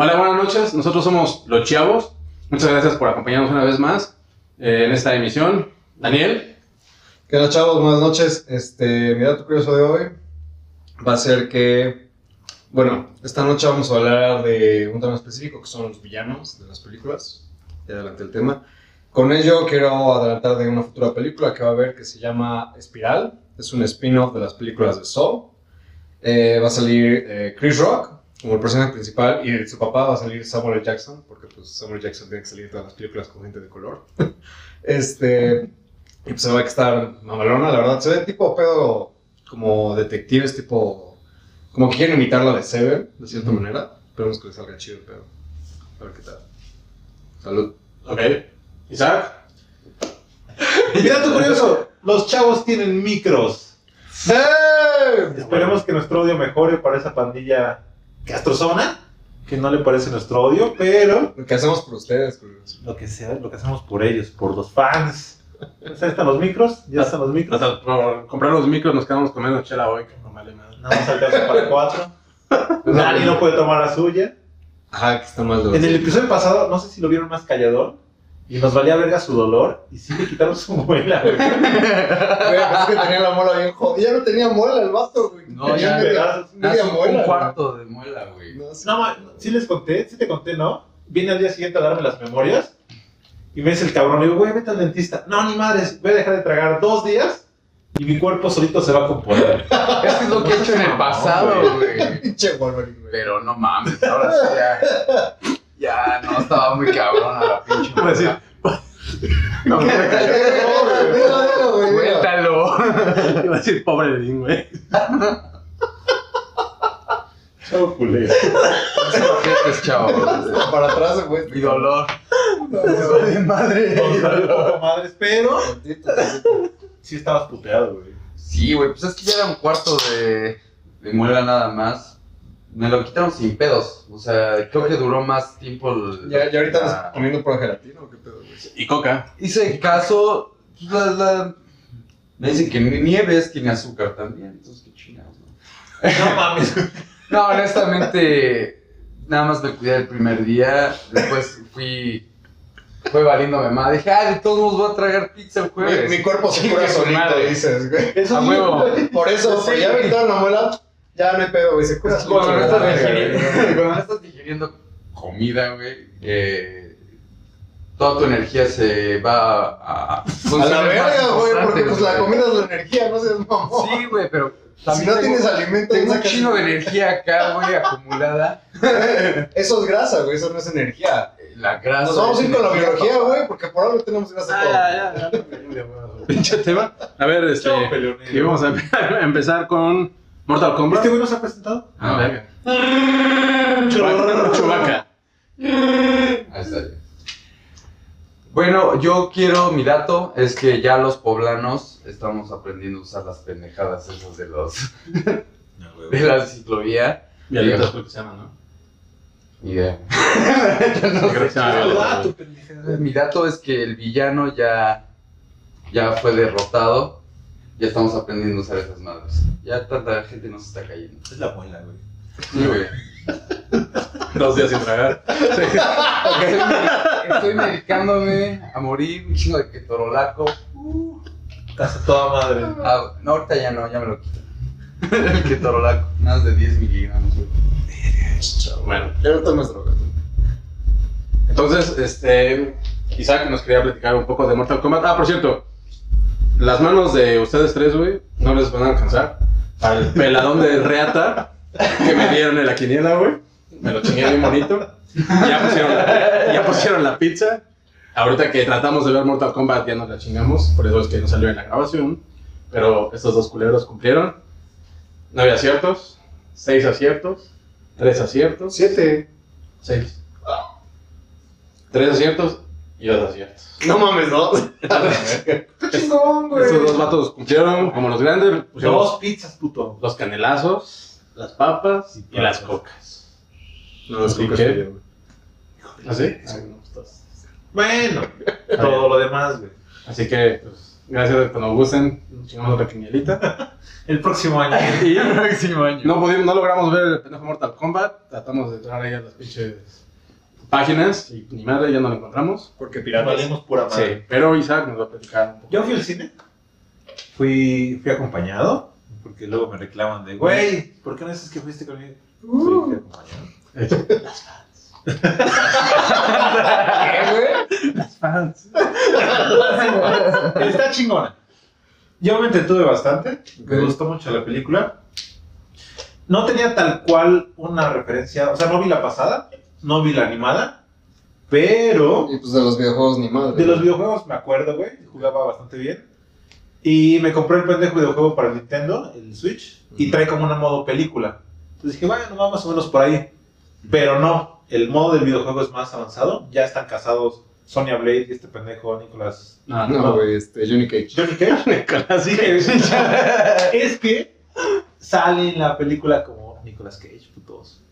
Hola, buenas noches. Nosotros somos Los Chavos. Muchas gracias por acompañarnos una vez más eh, en esta emisión. Daniel, ¿Qué onda, chavos? Buenas noches. Este, mi dato curioso de hoy va a ser que, bueno, esta noche vamos a hablar de un tema específico que son los villanos de las películas. Ya adelanté el tema. Con ello quiero adelantar de una futura película que va a haber que se llama Espiral. Es un spin-off de las películas de Saw. Eh, va a salir eh, Chris Rock como el personaje principal y su papá va a salir Samuel. Jackson, porque pues Samuel. Jackson tiene que salir en todas las películas con gente de color. este, y pues se va a estar mamalona, la verdad. Se ve tipo pedo como detectives, tipo. Como que quieren imitar la de Seven, de cierta manera. Esperemos que les salga chido el pedo. A ver qué tal. Salud. ok. Isaac, Y dato curioso, los chavos tienen micros. ¡Eh! Esperemos que nuestro odio mejore para esa pandilla castrozona, que no le parece nuestro odio, pero Lo que hacemos por ustedes, culeros. lo que sea, lo que hacemos por ellos, por los fans. Pues ahí están los micros, ya están los micros. hasta por comprar los micros nos quedamos comiendo chela hoy, que no vale nada. Nada más alcanza para cuatro. Dani no puede tomar la suya. Ajá, que está mal de En el episodio pasado, no sé si lo vieron más callador. Y nos valía verga su dolor. Y sí le quitaron su muela, güey. Güey, es que tenía la muela bien jodida. Ya no tenía muela el vato, güey. No, Tenía ya media- pedazos. media muela, un güey. cuarto de muela, güey. No, sí. No, ma- sí les conté, sí te conté, ¿no? Viene al día siguiente a darme las memorias y me dice el cabrón, le digo, güey, vete al dentista. No, ni madres, voy a dejar de tragar dos días y mi cuerpo solito se va a componer. Es que es lo que he hecho en el pasado, güey. Pinche Wolverine, güey. Pero no mames, ahora sí ya. Ya, no, estaba muy cabrón a la pinche. Iba a decir, No, me cayó. Dilo, dilo, güey. Cuéntalo. Iba a decir pobre de Dean, güey. Chavo culero. Chavos. Para atrás, güey. Mi dolor. Vale, madre. Nos vale poco madres, pero sí estabas puteado, güey. Sí, güey, pues es que ya era un cuarto de, de muela nada más. Me lo quitaron sin pedos. O sea, creo que duró más tiempo. el- Ya, ya ahorita la- estás comiendo por gelatina o qué pedo, güey. Y coca. Hice caso. pues, la, la- Me dicen que ni- nieves tiene azúcar también. Entonces, qué chingados, ¿no? No mames. No, honestamente, nada más me cuidé el primer día. Después fui. Fue valiéndome más. Dije, ah, de todos modos voy a tragar pizza el jueves. Mi, mi cuerpo se cura solito, dices, güey. Eso A huevo. Por eso, Sí. ya me quitaron la muela, ya no hay pedo, güey. Se cura solito. Cuando no estás digiriendo, comida, güey, eh, toda tu energía se va a. A, A la verga, güey, porque pues la comida es la energía, no seas mamón. Sí, güey, pero. si no tengo- tienes alimento, Tengo un chino de energía acá, güey, acumulada. Eso es grasa, güey, eso no es energía. La grasa. Nos vamos a ir con la biología, güey, porque por algo tenemos grasa Ah, todo. ya, ya. Pinche tema. A ver, este. Y vamos a a empezar con Mortal Kombat. ¿Este güey nos ha presentado? Ah, venga. Churro. Chubaca. Ahí está. Bueno, yo quiero, mi dato es que ya los poblanos estamos aprendiendo a usar las pendejadas esas de los de la ciclovía. Violetas creo que se llama, ¿no? pendejada. Mi dato es que el villano ya, ya fue derrotado. Ya estamos aprendiendo a usar esas madres. Ya tanta gente nos está cayendo. Es la muela, güey. Sí, güey. Dos días sin tragar. Estoy medicándome a morir, un chingo de ketorolaco. Estás a toda madre. Ah, no, ahorita ya no, ya me lo quito. El ketorolaco, más de 10 miligramos, güey. Bueno, Ya no tomes drogas. güey. entonces, este. Isaac nos quería platicar un poco de Mortal Kombat. Ah, por cierto, las manos de ustedes tres, güey, no les van a alcanzar. El peladón de reata que me dieron en la quiniela, güey. Me lo chingué bien bonito. Ya pusieron la, ya pusieron la pizza. Ahorita que tratamos de ver Mortal Kombat ya nos la chingamos. Por eso es que no salió en la grabación. Pero estos dos culeros cumplieron. Nueve aciertos. Seis aciertos. Tres aciertos. Siete. Seis. Tres aciertos Y dos aciertos. No mames, ¿no? Está chingón, güey. Estos dos vatos cumplieron como los grandes. pusimos Dos pizzas, puto. los canelazos, las papas y papas. las cocas. No, es ¿Y que qué? güey. ¿Así? Bueno, todo lo demás, güey. Así que, pues, gracias. Cuando gusten, chingamos la quinielita. El próximo año. Y El próximo año. no, pudimos, no logramos ver el pendejo Mortal Kombat. Tratamos de entrar ahí a las pinches páginas y ni madre, ya no lo encontramos. Porque piratas. Valemos pura madre. Sí, pero Isaac nos va a platicar un poco. Yo fui al cine. Fui, fui acompañado. Porque luego me reclaman de, güey, ¿por qué no dices que fuiste conmigo? Sí, fui acompañado. Está chingona. Yo me entretuve bastante. Me gustó mucho la película. No tenía tal cual una referencia. O sea, no vi la pasada. No vi la animada. Pero Y pues de los videojuegos ni madre. de los videojuegos me acuerdo, güey. Jugaba bastante bien. Y me compré el pendejo videojuego para el Nintendo, el Switch. Y trae como una modo película. Entonces dije, bueno, va más o menos por ahí. Pero no. El modo del videojuego es más avanzado. Ya están casados Sonya Blade y este pendejo Nicolas. No, No, güey, este, Johnny Cage. Johnny Cage. Así es que sale en la película como Nicolas Cage, putos.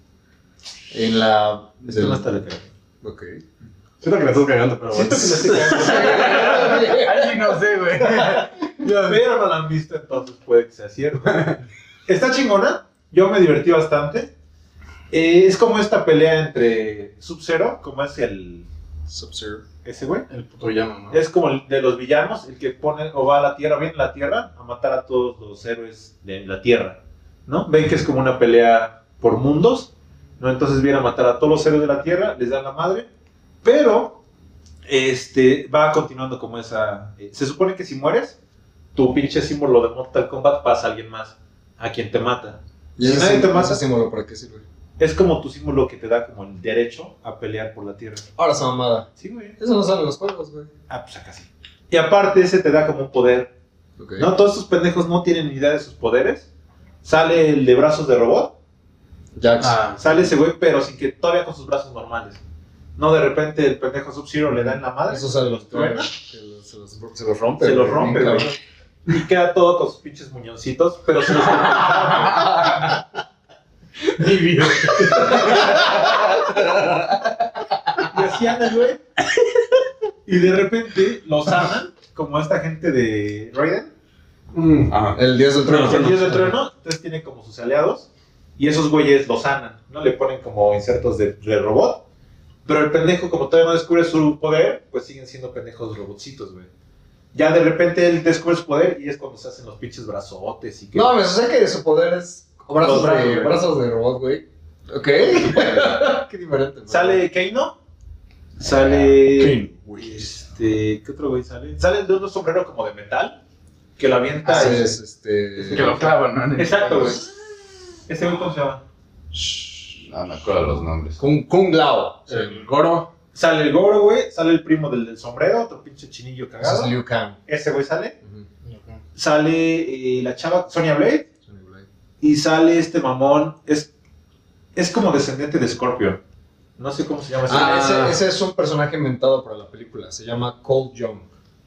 En la. Esto no está de. Ok. Siento que le estás cagando, pero bueno. Siento que estoy cagando. No sé, güey. Pero no la han visto, entonces puede que sea cierto. Está chingona. Yo me divertí bastante. Eh, es como esta pelea entre Sub-Zero, como es el. Sub-Zero. Ese güey. El puto ¿no? Es como el de los villanos, el que pone o va a la Tierra, viene a la Tierra a matar a todos los héroes de la Tierra. ¿No? Ven que es como una pelea por mundos. ¿no? Entonces viene a matar a todos los héroes de la Tierra, les dan la madre. Pero este, va continuando como esa. eh, se supone que si mueres, tu pinche símbolo de Mortal Kombat pasa a alguien más, a quien te mata. ¿Y Si ese, nadie te mata- ese símbolo para qué sirve? Es como tu símbolo que te da como el derecho a pelear por la Tierra. Ahora esa mamada. Sí, güey. Eso no sale en los juegos, güey. Ah, pues acá sí. Y aparte, ese te da como un poder Ok. ¿No? Todos estos pendejos no tienen ni idea de sus poderes. Sale el de brazos de robot. Jax. Ah, Sale ese güey, pero sin que todavía con sus brazos normales. No, de repente el pendejo Sub-Zero le da en la madre. Eso sale los truena. Se los, se los- se los rompe. Se los rompe, güey. Y queda todo con sus pinches muñoncitos, pero se los Mi vida. Y así anda, güey. Y de repente lo sanan, como esta gente de Raiden. mm, Ajá. El dios del trueno. El dios del trueno, entonces tiene como sus aliados. Y esos güeyes lo sanan, ¿no? Le ponen como insertos de, de robot. Pero el pendejo, como todavía no descubre su poder, pues siguen siendo pendejos robotcitos, güey. Ya de repente él descubre su poder y es cuando se hacen los pinches brazotes y que. No, me sé que su poder es brazos, de, brazos de robot, güey. Ok. Qué diferente. güey. Sale Keino. Sale. Keino. Este. ¿Qué otro güey sale? Sale de un sombrero como de metal. Que lo avienta. Es, este. Que lo clavan, ¿no? Exacto, güey. Ese güey, ¿cómo se llama? No me acuerdo los nombres. Kung, Kung Lao. el Goro. Sale el Goro, güey. Sale el primo del, del sombrero, otro pinche chinillo Ese cagado. es Liu Kang. Ese güey sale. Sale eh, la chava Sonia Blade. Y sale este mamón. Es, es como descendiente de Scorpion. No sé cómo se llama ese Ah, güey. ese, ese es un personaje inventado para la película. Se llama Cold Young.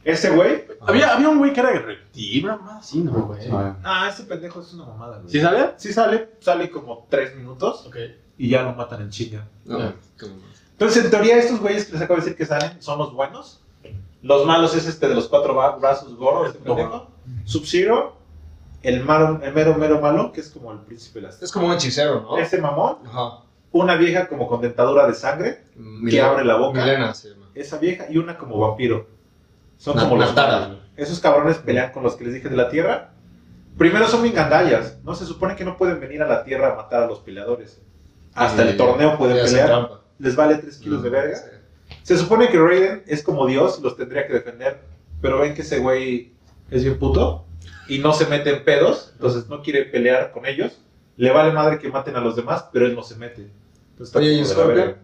Ese güey. Había, había un güey que era reptil, más así, ¿no, güey? Ah, ese pendejo es una mamada, güey. ¿Sí sabía? Sí sale. Sale como tres minutos. Ok. Y ya lo matan en chinga. No. Entonces, en teoría, estos güeyes que les acabo de decir que salen son los buenos. Los malos es este de los cuatro brazos Goro, este pendejo. Sub-Zero. El, malo- el mero, mero malo, que es como el príncipe de las... Es como un hechicero, ¿no? Ese mamón. Ajá. Una vieja como con dentadura de sangre. Milena- abre la boca. Milena se llama. Esa vieja y una como vampiro. Son Na- como los. Esos cabrones pelean con los que les dije de la tierra. Primero son bien gandallas. No se supone que no pueden venir a la tierra a matar a los peleadores. Hasta Y- el torneo pueden pelear. Les vale 3 kilos de verga. Sí. Se supone que Raiden es como Dios, los tendría que defender, pero ven que ese güey es bien puto y no se mete en pedos, entonces no quiere pelear con ellos. Le vale madre que maten a los demás, pero él no se mete. Entonces, Oye, ¿y verga.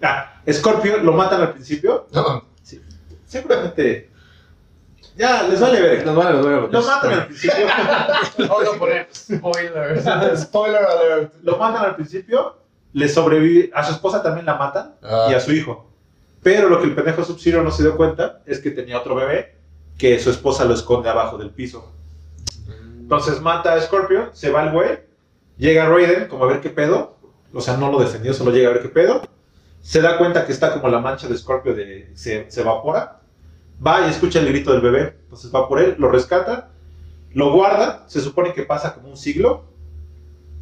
Ah, Scorpio lo matan al principio. No, Seguramente. Ya, les vale verga. Nos vale, nos vale. Lo matan al principio. Vamos a poner spoilers. Spoiler alert. lo matan al principio. Le sobrevive. A su esposa también la matan. Ah. Y a su hijo. Pero lo que el pendejo Sub-Zero no se dio cuenta es que tenía otro bebé que su esposa lo esconde abajo del piso. Entonces mata a Scorpio, se va el güey, llega Raiden como a ver qué pedo, o sea, no lo defendió, solo llega a ver qué pedo, se da cuenta que está como la mancha de Scorpio se, se evapora, va y escucha el grito del bebé, entonces va por él, lo rescata, lo guarda, se supone que pasa como un siglo,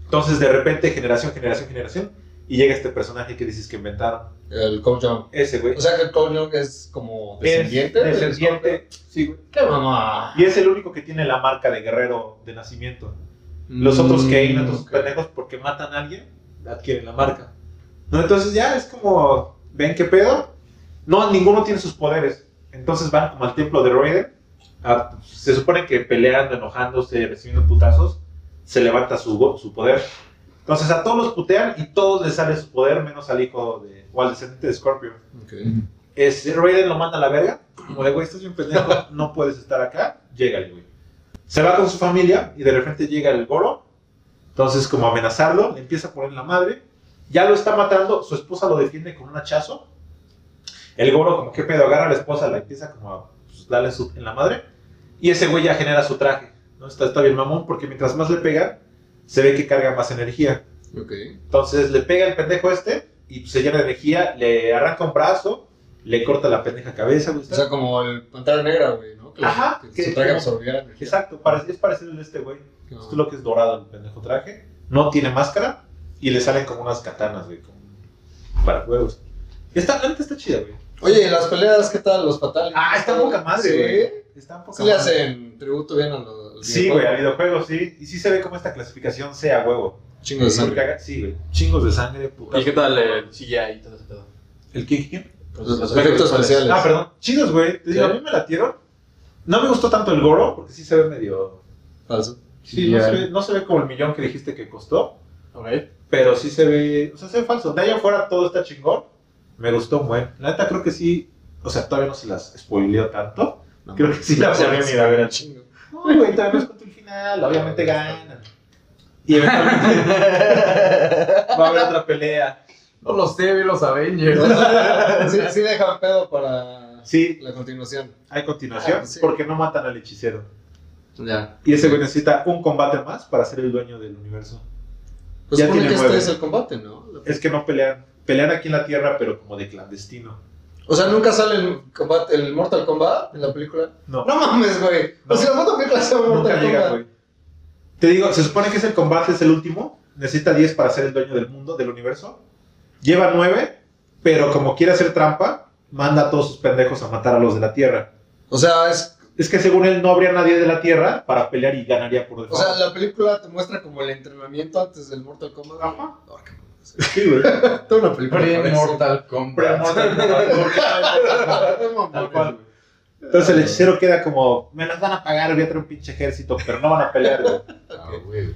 entonces de repente generación, generación, generación, y llega este personaje que dices que inventaron, El Coach Young. ese güey. O sea que el Coach Young es como Es descendiente. descendiente, sí, güey. ¡Qué mamá! Y es el único que tiene la marca de guerrero de nacimiento. Los otros Kane, otros ok. pendejos, porque matan a alguien, adquieren la marca. ¿No? Entonces ya es como, ¿ven qué pedo? No, ninguno tiene sus poderes. Entonces van como al templo de Raiden. a- se supone que peleando, enojándose, recibiendo putazos, se levanta su poder. Entonces a todos los putean y todos les sale su poder, menos al hijo de, o al descendiente de Scorpio. Es, Raiden lo manda a la verga. Como de, güey, estás bien pendejo, no puedes estar acá. Llega güey. Se va con su familia y de repente llega el Goro. Entonces, como amenazarlo, le empieza a poner la madre. Ya lo está matando, su esposa lo defiende con un hachazo. El Goro, como que pedo, agarra a la esposa, la empieza como a pues, darle su- en la madre. Y ese güey ya genera su traje. ¿no? Está, está bien mamón, porque mientras más le pega, se ve que carga más energía. Ok. Entonces le pega el pendejo este y se llena de energía, le arranca un brazo, le corta la pendeja cabeza. O sea, como el Pantera Negra, güey, ¿no? Que, Ajá, que que- su traje absorbiera energía. Exacto, es parecido de este güey. No. Esto es lo que es dorado el pendejo traje. No tiene máscara y le salen como unas katanas, güey, como para juegos. Está, la neta está chida, güey. Oye, ¿y las peleas qué tal? Los fatales. Ah, está poca madre, Sí. güey. Está poca Sí le hacen tributo bien a los. Sí, güey, al videojuego sí. Y sí se ve como esta clasificación sea huevo. Chingo de sangre. Sí, güey. Chingos de sangre, puta. ¿Y qué tal el CGI y todo ese pedo? ¿El qué? quién? Pues, Los efectos especiales. Ah, perdón. Chidos, güey. Te digo, a mí me latieron. No me gustó tanto el Goro, porque sí se ve medio. Falso. Sí, no se, ve, no se ve como el millón que dijiste que costó. Ok. Pero sí se ve. O sea, se ve falso. De ahí afuera todo está chingón. Me gustó buen. La neta creo que sí. O sea, todavía no se las spoileo tanto. No, Creo que sí la podrían ir a ver al chingo. No, güey, todavía no es contra el final. Obviamente ganan. Y eventualmente va a haber otra pelea. No lo sé, vi los Avengers. sí, sí dejan pedo para Sí, la continuación. hay continuación. Ah, sí. Porque no matan al hechicero. ya. Y ese güey necesita un combate más para ser el dueño del universo. Pues Ya supone tiene que nueve. este es el combate, ¿no? Es que no pelean. Pelean aquí en la Tierra, pero como de clandestino. O sea, nunca sale el, combate, el Mortal Kombat en la película. No, No mames, güey. No. O sea, la puta película se nunca Mortal llega, Kombat. güey. Te digo, se supone que es el combate, es el último. Necesita 10 para ser el dueño del mundo, del universo. Lleva 9, pero como quiere hacer trampa, manda a todos sus pendejos a matar a los de la Tierra. O sea, es, Es que según él no habría nadie de la Tierra para pelear y ganaría por o default. sea, la película te muestra como el entrenamiento antes del Mortal Kombat. Ajá. Mames. Sí, güey. Toda una película. Pre-Mortal Kombat. Pre-Mortal. Entonces el hechicero queda como, me las van a pagar, voy a traer un pinche ejército, pero no van a pelear, güey. Ah.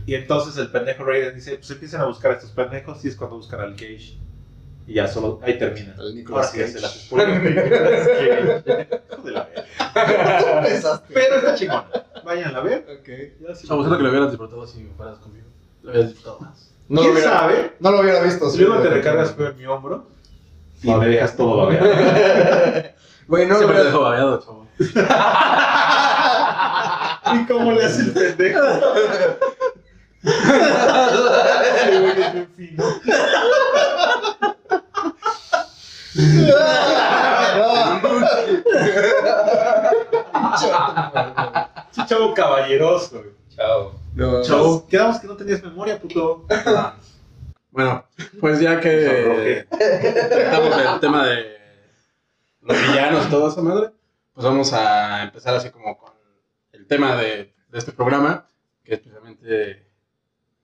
Y entonces el pendejo Raiden dice, pues empiecen a buscar a estos pendejos y es cuando buscan al Cage. Y ya solo, ahí termina. El Ahora Nicolas sí ya Cage. se las spoileo. Hijo de la verga. Pensaste. Pero está chingón. Vayan a ver. Ok. Ya sí. Chavos, siento que lo hubieras disfrutado si me fueras conmigo. Lo hubieras disfrutado más. No lo ¿Quién hubiera, sabe? no lo hubiera visto. Si sí, luego te recargas en mi hombro y me dejas todo babeado. Güey, no lo Siempre hubiera dejo babeado, chavo. ¿Y cómo le hace el pendejo? Ese güey es bien fino. Ese chavo caballeroso. güey. Chao. No, Chavo, quedamos que no tenías memoria, puto. Bueno, pues ya que tratamos el tema de los villanos y todo eso, madre, pues vamos a empezar así como con el tema de, de este programa, que es precisamente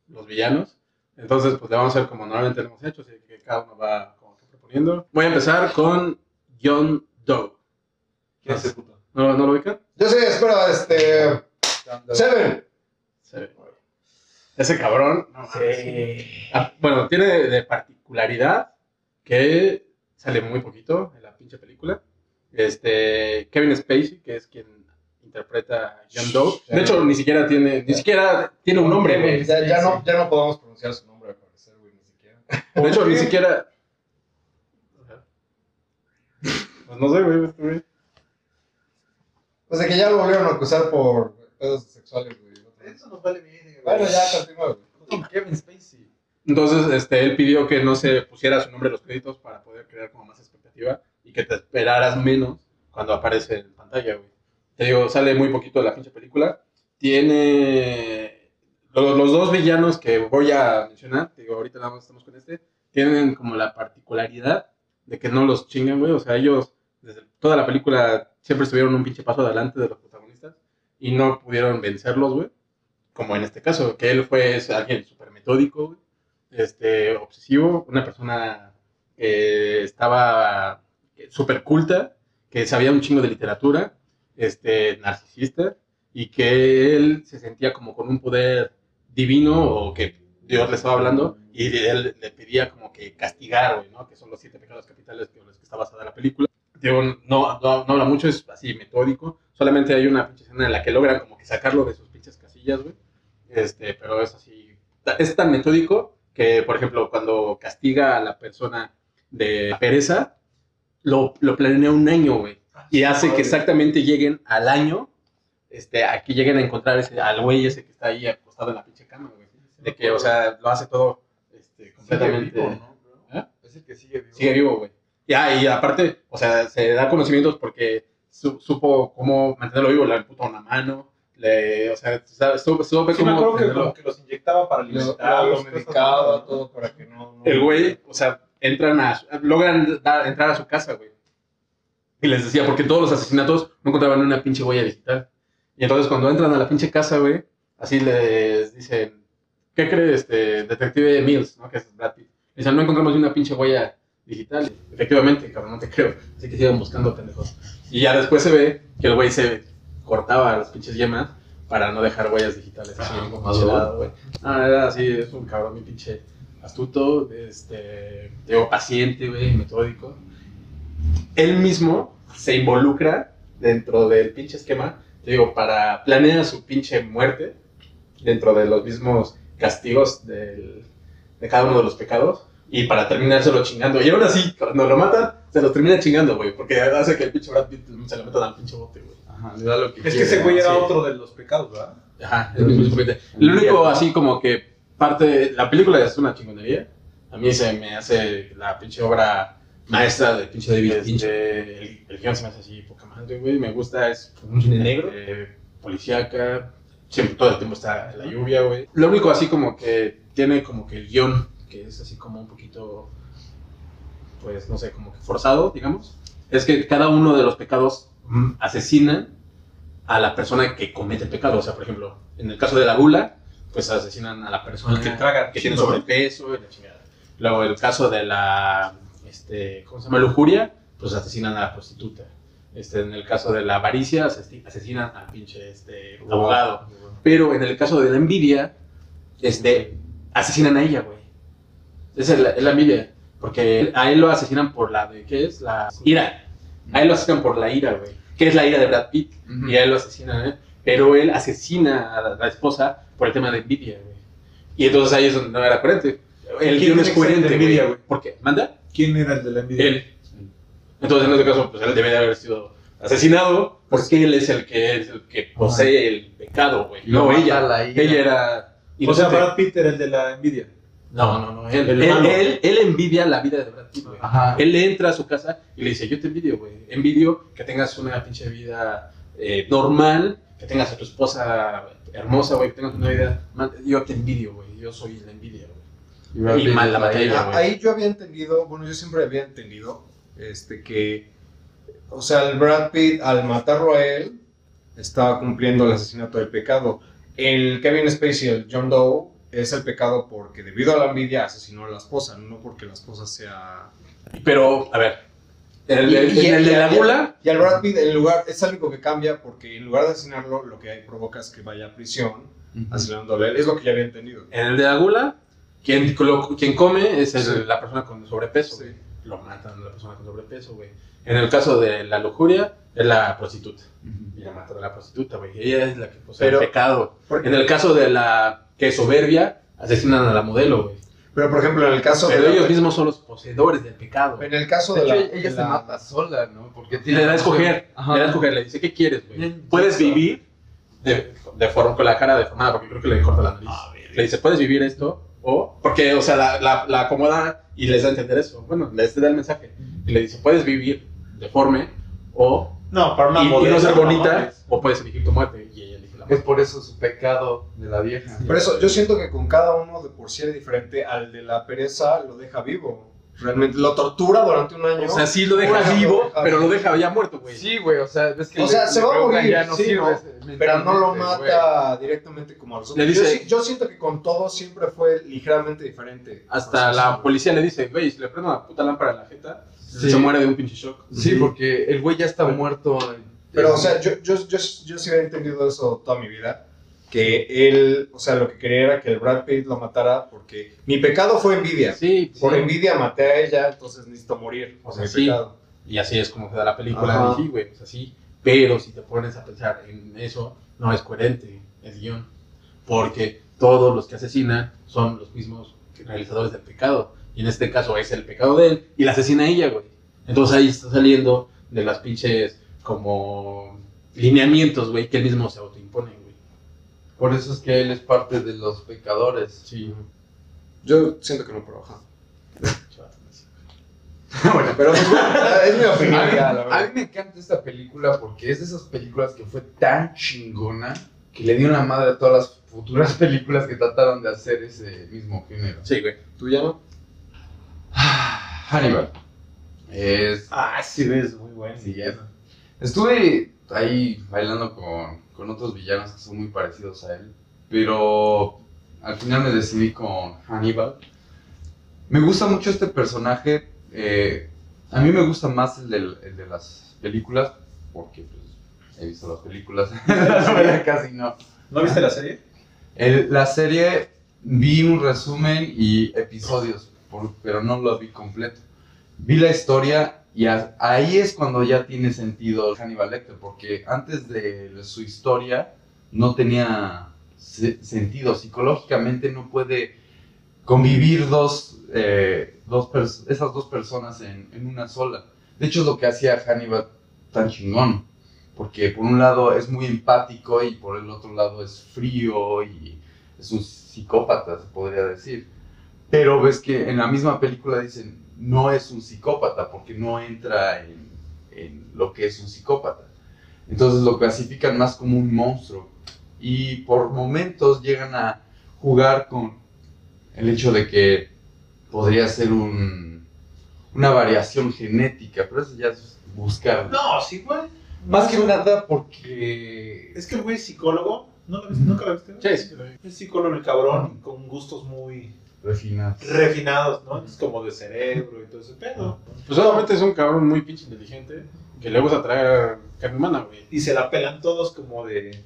los villanos. Entonces, pues le vamos a hacer como normalmente lo hemos hecho, así que cada uno va como que proponiendo. Voy a empezar con John Doe. ¿Quién es ese puto? ¿No, ¿no lo ubican? Yo sí, espera, este. Seven. Ese cabrón. no. Ah, bueno, tiene de particularidad que sale muy poquito en la pinche película. Este, Kevin Spacey, que es quien interpreta a John Doe. De hecho, ni siquiera tiene, ni siquiera tiene un nombre, güey. Ya, ya no, ya no podemos pronunciar su nombre, al parecer, güey, ni siquiera. De hecho, ni siquiera. Pues no sé, güey. este güey. Pues de que ya lo volvieron a acusar por pedos sexuales, güey. Eso nos vale bien. Bueno, ya continúa, güey. Con Kevin Spacey. Entonces, este, él pidió que no se pusiera su nombre en los créditos para poder crear como más expectativa y que te esperaras menos cuando aparece en pantalla, güey. Te digo, sale muy poquito de la pinche película. Tiene... Los, los dos villanos que voy a mencionar, te digo, ahorita nada más estamos con este, tienen como la particularidad de que no los chingan, güey. O sea, ellos desde toda la película siempre estuvieron un pinche paso adelante de los protagonistas y no pudieron vencerlos, güey. Como en este caso, que él fue es alguien súper metódico, este, obsesivo, una persona que estaba súper culta, que sabía un chingo de literatura, este, narcisista, y que él se sentía como con un poder divino o que Dios le estaba hablando y él le pedía como que castigar, ¿no? Que son los siete pecados capitales que los que está basada la película. Digo, no, no, no habla mucho, es así metódico. Solamente hay una escena en la que logran como que sacarlo de sus casillas, güey. Este, pero es así. Es tan metódico que, por ejemplo, cuando castiga a la persona de pereza, lo, lo planea un año, güey. Y hace que exactamente lleguen al año, este, a que lleguen a encontrar ese, al güey ese que está ahí acostado en la pinche cama, güey. De que, o sea, lo hace todo este, completamente. Sigue vivo, ¿no? ¿Eh? Es el que sigue vivo. Sigue vivo, güey. Ya, y aparte, o sea, se da conocimientos porque su- supo cómo mantenerlo vivo, le puto una mano, le, o sea, me acuerdo que tenerlo. como que los inyectaba para lo medicaba, todo para que no. no- El güey, o sea, entran a, logran dar- entrar a su casa, güey. Y les decía, porque todos los asesinatos no encontraban una pinche huella digital. Y entonces cuando entran a la pinche casa, güey, así les dicen, ¿qué cree este detective Mills, no? Que es Brad Pitt. Dicen, no encontramos ni una pinche huella digital. Y, efectivamente, cabrón, no te creo. Así que sigan buscando, pendejos. Y ya después se ve que el güey se cortaba las pinches yemas para no dejar huellas digitales. Así, Ah, como más pinche güey. Ah, era así, es un cabrón, mi pinche astuto, este, digo, paciente, güey, metódico. Él mismo se involucra dentro del pinche esquema, te digo, para planear su pinche muerte dentro de los mismos castigos del- de cada uno de los pecados y para terminárselo chingando. Y aún así, cuando lo matan, se los termina chingando, güey, porque hace que el pinche Brad Pitt se lo metan al pinche bote, güey. Ajá, le da lo que Es que quiere, ese güey ¿no? era Sí. otro de los pecados, ¿verdad? Ajá, el mismo. Lo único así como que parte, la película es una chingonería. A mí se me hace la pinche obra maestra del pinche David Lynch. El, el guion se me hace así poca madre, güey. Me gusta, es Un cine negro. eh, policíaca. Siempre, todo el tiempo está la lluvia, güey. Lo único así como que tiene como que el guion, que es así como un poquito, pues no sé, como que forzado, digamos. Es que cada uno de los pecados asesina a la persona que comete el pecado. O sea, por ejemplo, en el caso de la gula, pues asesinan a la persona El que traga que tiene sobrepeso y la chingada. Luego, el caso de la, este, ¿cómo se llama? Lujuria, pues asesinan a la prostituta. Este, en el caso de la avaricia, asesi- asesinan al pinche este, abogado. Pero en el caso de la envidia, este, asesinan a ella, güey. Esa es la, es la envidia. Porque a él lo asesinan por la de, ¿qué es? La ira. A él lo asesinan por la ira, güey. Que es la ira de Brad Pitt. Ujú. Y a él lo asesinan, ¿eh? Pero él asesina a la, la esposa por el tema de envidia, güey. Y entonces ahí es donde no era coherente. El ¿Quién guion es es el de coherente, envidia, güey. ¿Por qué? ¿Manda? ¿Quién era el de la envidia? Él. Entonces, en este caso, pues él debe de haber sido asesinado porque él es el que, es el que posee el pecado, güey. No ella. Ella era. O sea, inocente. Brad Pitt era el de la envidia. No, no, no. Él, El él, él- él envidia la vida de Brad Pitt, güey. Ajá. Él le entra a su casa y le dice, yo te envidio, güey. Envidio que tengas una pinche vida eh, normal, que tengas a tu esposa hermosa, güey, que tengas una vida... Yo te envidio, güey. Yo soy la envidia, güey. Y mal la ira. güey. Ah, ahí yo había entendido, bueno, yo siempre había entendido este, que, o sea, el Brad Pitt al matarlo a él estaba cumpliendo el asesinato del pecado. El Kevin Spacey, el John Doe, es el pecado porque debido a la envidia asesinó a la esposa, no porque la esposa sea... Pero, a ver, el, Y- el- y- el de la gula... Y al Brad Pitt, en lugar, es único que cambia porque en lugar de asesinarlo, lo que hay provoca es que vaya a prisión, Ujú. asesinándole a él. Es lo que ya había entendido. En el de la gula, quien, lo- quien come es Sí. la persona con sobrepeso, Sí. Lo matan a la persona con sobrepeso, güey. En el caso de la lujuria, es la prostituta. Y la matan a la prostituta, güey. Ella es la que posee Pero- el pecado. Porque- En el caso de la que es soberbia, asesinan a la modelo, güey. Pero por ejemplo, en el caso Pero de ellos mismos son los poseedores del pecado. En el caso De de, hecho, la, ella de se la- mata sola, ¿no? Porque tiene le da a escoger, Ajá. le da a escoger, le dice, ¿qué quieres, güey? Puedes vivir de, de forma, con la cara deformada, porque creo que le corta la nariz. le dice, ¿puedes vivir esto? O, porque, o sea, la, la, la acomoda y les da a entender eso. Bueno, les da el mensaje. Y le dice, ¿puedes vivir deforme? O, No, para una y, y no ser bonita, mames. o puedes elegir tu muerte. Y ella elige la Es por eso su pecado de la vieja. Por eso yo siento que con cada uno de por sí es diferente. Al de la pereza lo deja vivo. Realmente lo tortura durante un año. O sea, sí lo deja Bueno, vivo, lo deja pero lo deja ya muerto, güey. Sí, güey, o sea, ves que O sea, se va a morir, ya no sí, sirve ¿no? pero no lo mata directamente como a los Le otros. Yo dice- sí- yo, siento que con todo siempre fue ligeramente diferente. Hasta la sí. policía le dice, güey, si le prendo una puta lámpara en la jeta, Sí. se muere de un pinche shock. Sí, porque el güey ya está muerto. Pero, o sea, yo, yo, yo, yo sí había entendido eso toda mi vida. Que él, o sea, lo que quería era que el Brad Pitt lo matara porque mi pecado fue envidia. Sí, Por sí. envidia maté a ella, entonces necesito morir. O sea, mi sí. pecado. Y así es como queda la película. Sí, güey, es así. Pero si te pones a pensar en eso, no es coherente el guion. Porque todos los que asesinan son los mismos realizadores del pecado. Y en este caso es el pecado de él y la asesina a ella, güey. Entonces ahí está saliendo de las pinches como lineamientos, güey, que él mismo se autoimpone, güey. Por eso es que él es parte de los pecadores. Sí. Yo siento que no, ajá. bueno, Pero es mi opinión. A mí, ya, a mí me encanta esta película porque es de esas películas que fue tan chingona que le dio la madre a todas las futuras películas que trataron de hacer ese mismo género. Sí, güey. ¿Tú ya no? Hannibal. Es, Ah, sí, ves, muy bueno. Sí, es. Estuve ahí bailando con, con otros villanos que son muy parecidos a él, pero al final me decidí con Hannibal. Me gusta mucho este personaje. eh, a mí me gusta más el, del- el de las películas, porque pues, he visto las películas. la casi no. ¿No viste la serie? El- la serie vi un resumen y episodios, por- pero no lo vi completo. Vi la historia y a- ahí es cuando ya tiene sentido Hannibal Lecter, porque antes de su historia no tenía se- sentido. Psicológicamente no puede convivir dos, eh, dos esas dos personas en, en una sola. De hecho es lo que hacía Hannibal tan chingón, porque por un lado es muy empático y por el otro lado es frío y es un psicópata, se podría decir. Pero ves que en la misma película dicen, no es un psicópata porque no entra en, en lo que es un psicópata. Entonces lo clasifican más como un monstruo. Y por momentos llegan a jugar con el hecho de que podría ser un, una variación genética, pero eso ya es buscar. No, sí, güey. Más que nada porque... Es que el güey es psicólogo. ¿No lo viste? ¿Nunca lo viste? Sí. Es psicólogo el cabrón, con gustos muy Refina. refinados, ¿no? Es como de cerebro y todo ese pedo. Pues obviamente es un cabrón muy pinche inteligente que le gusta traer carne humana, güey. Y se la pelan todos como de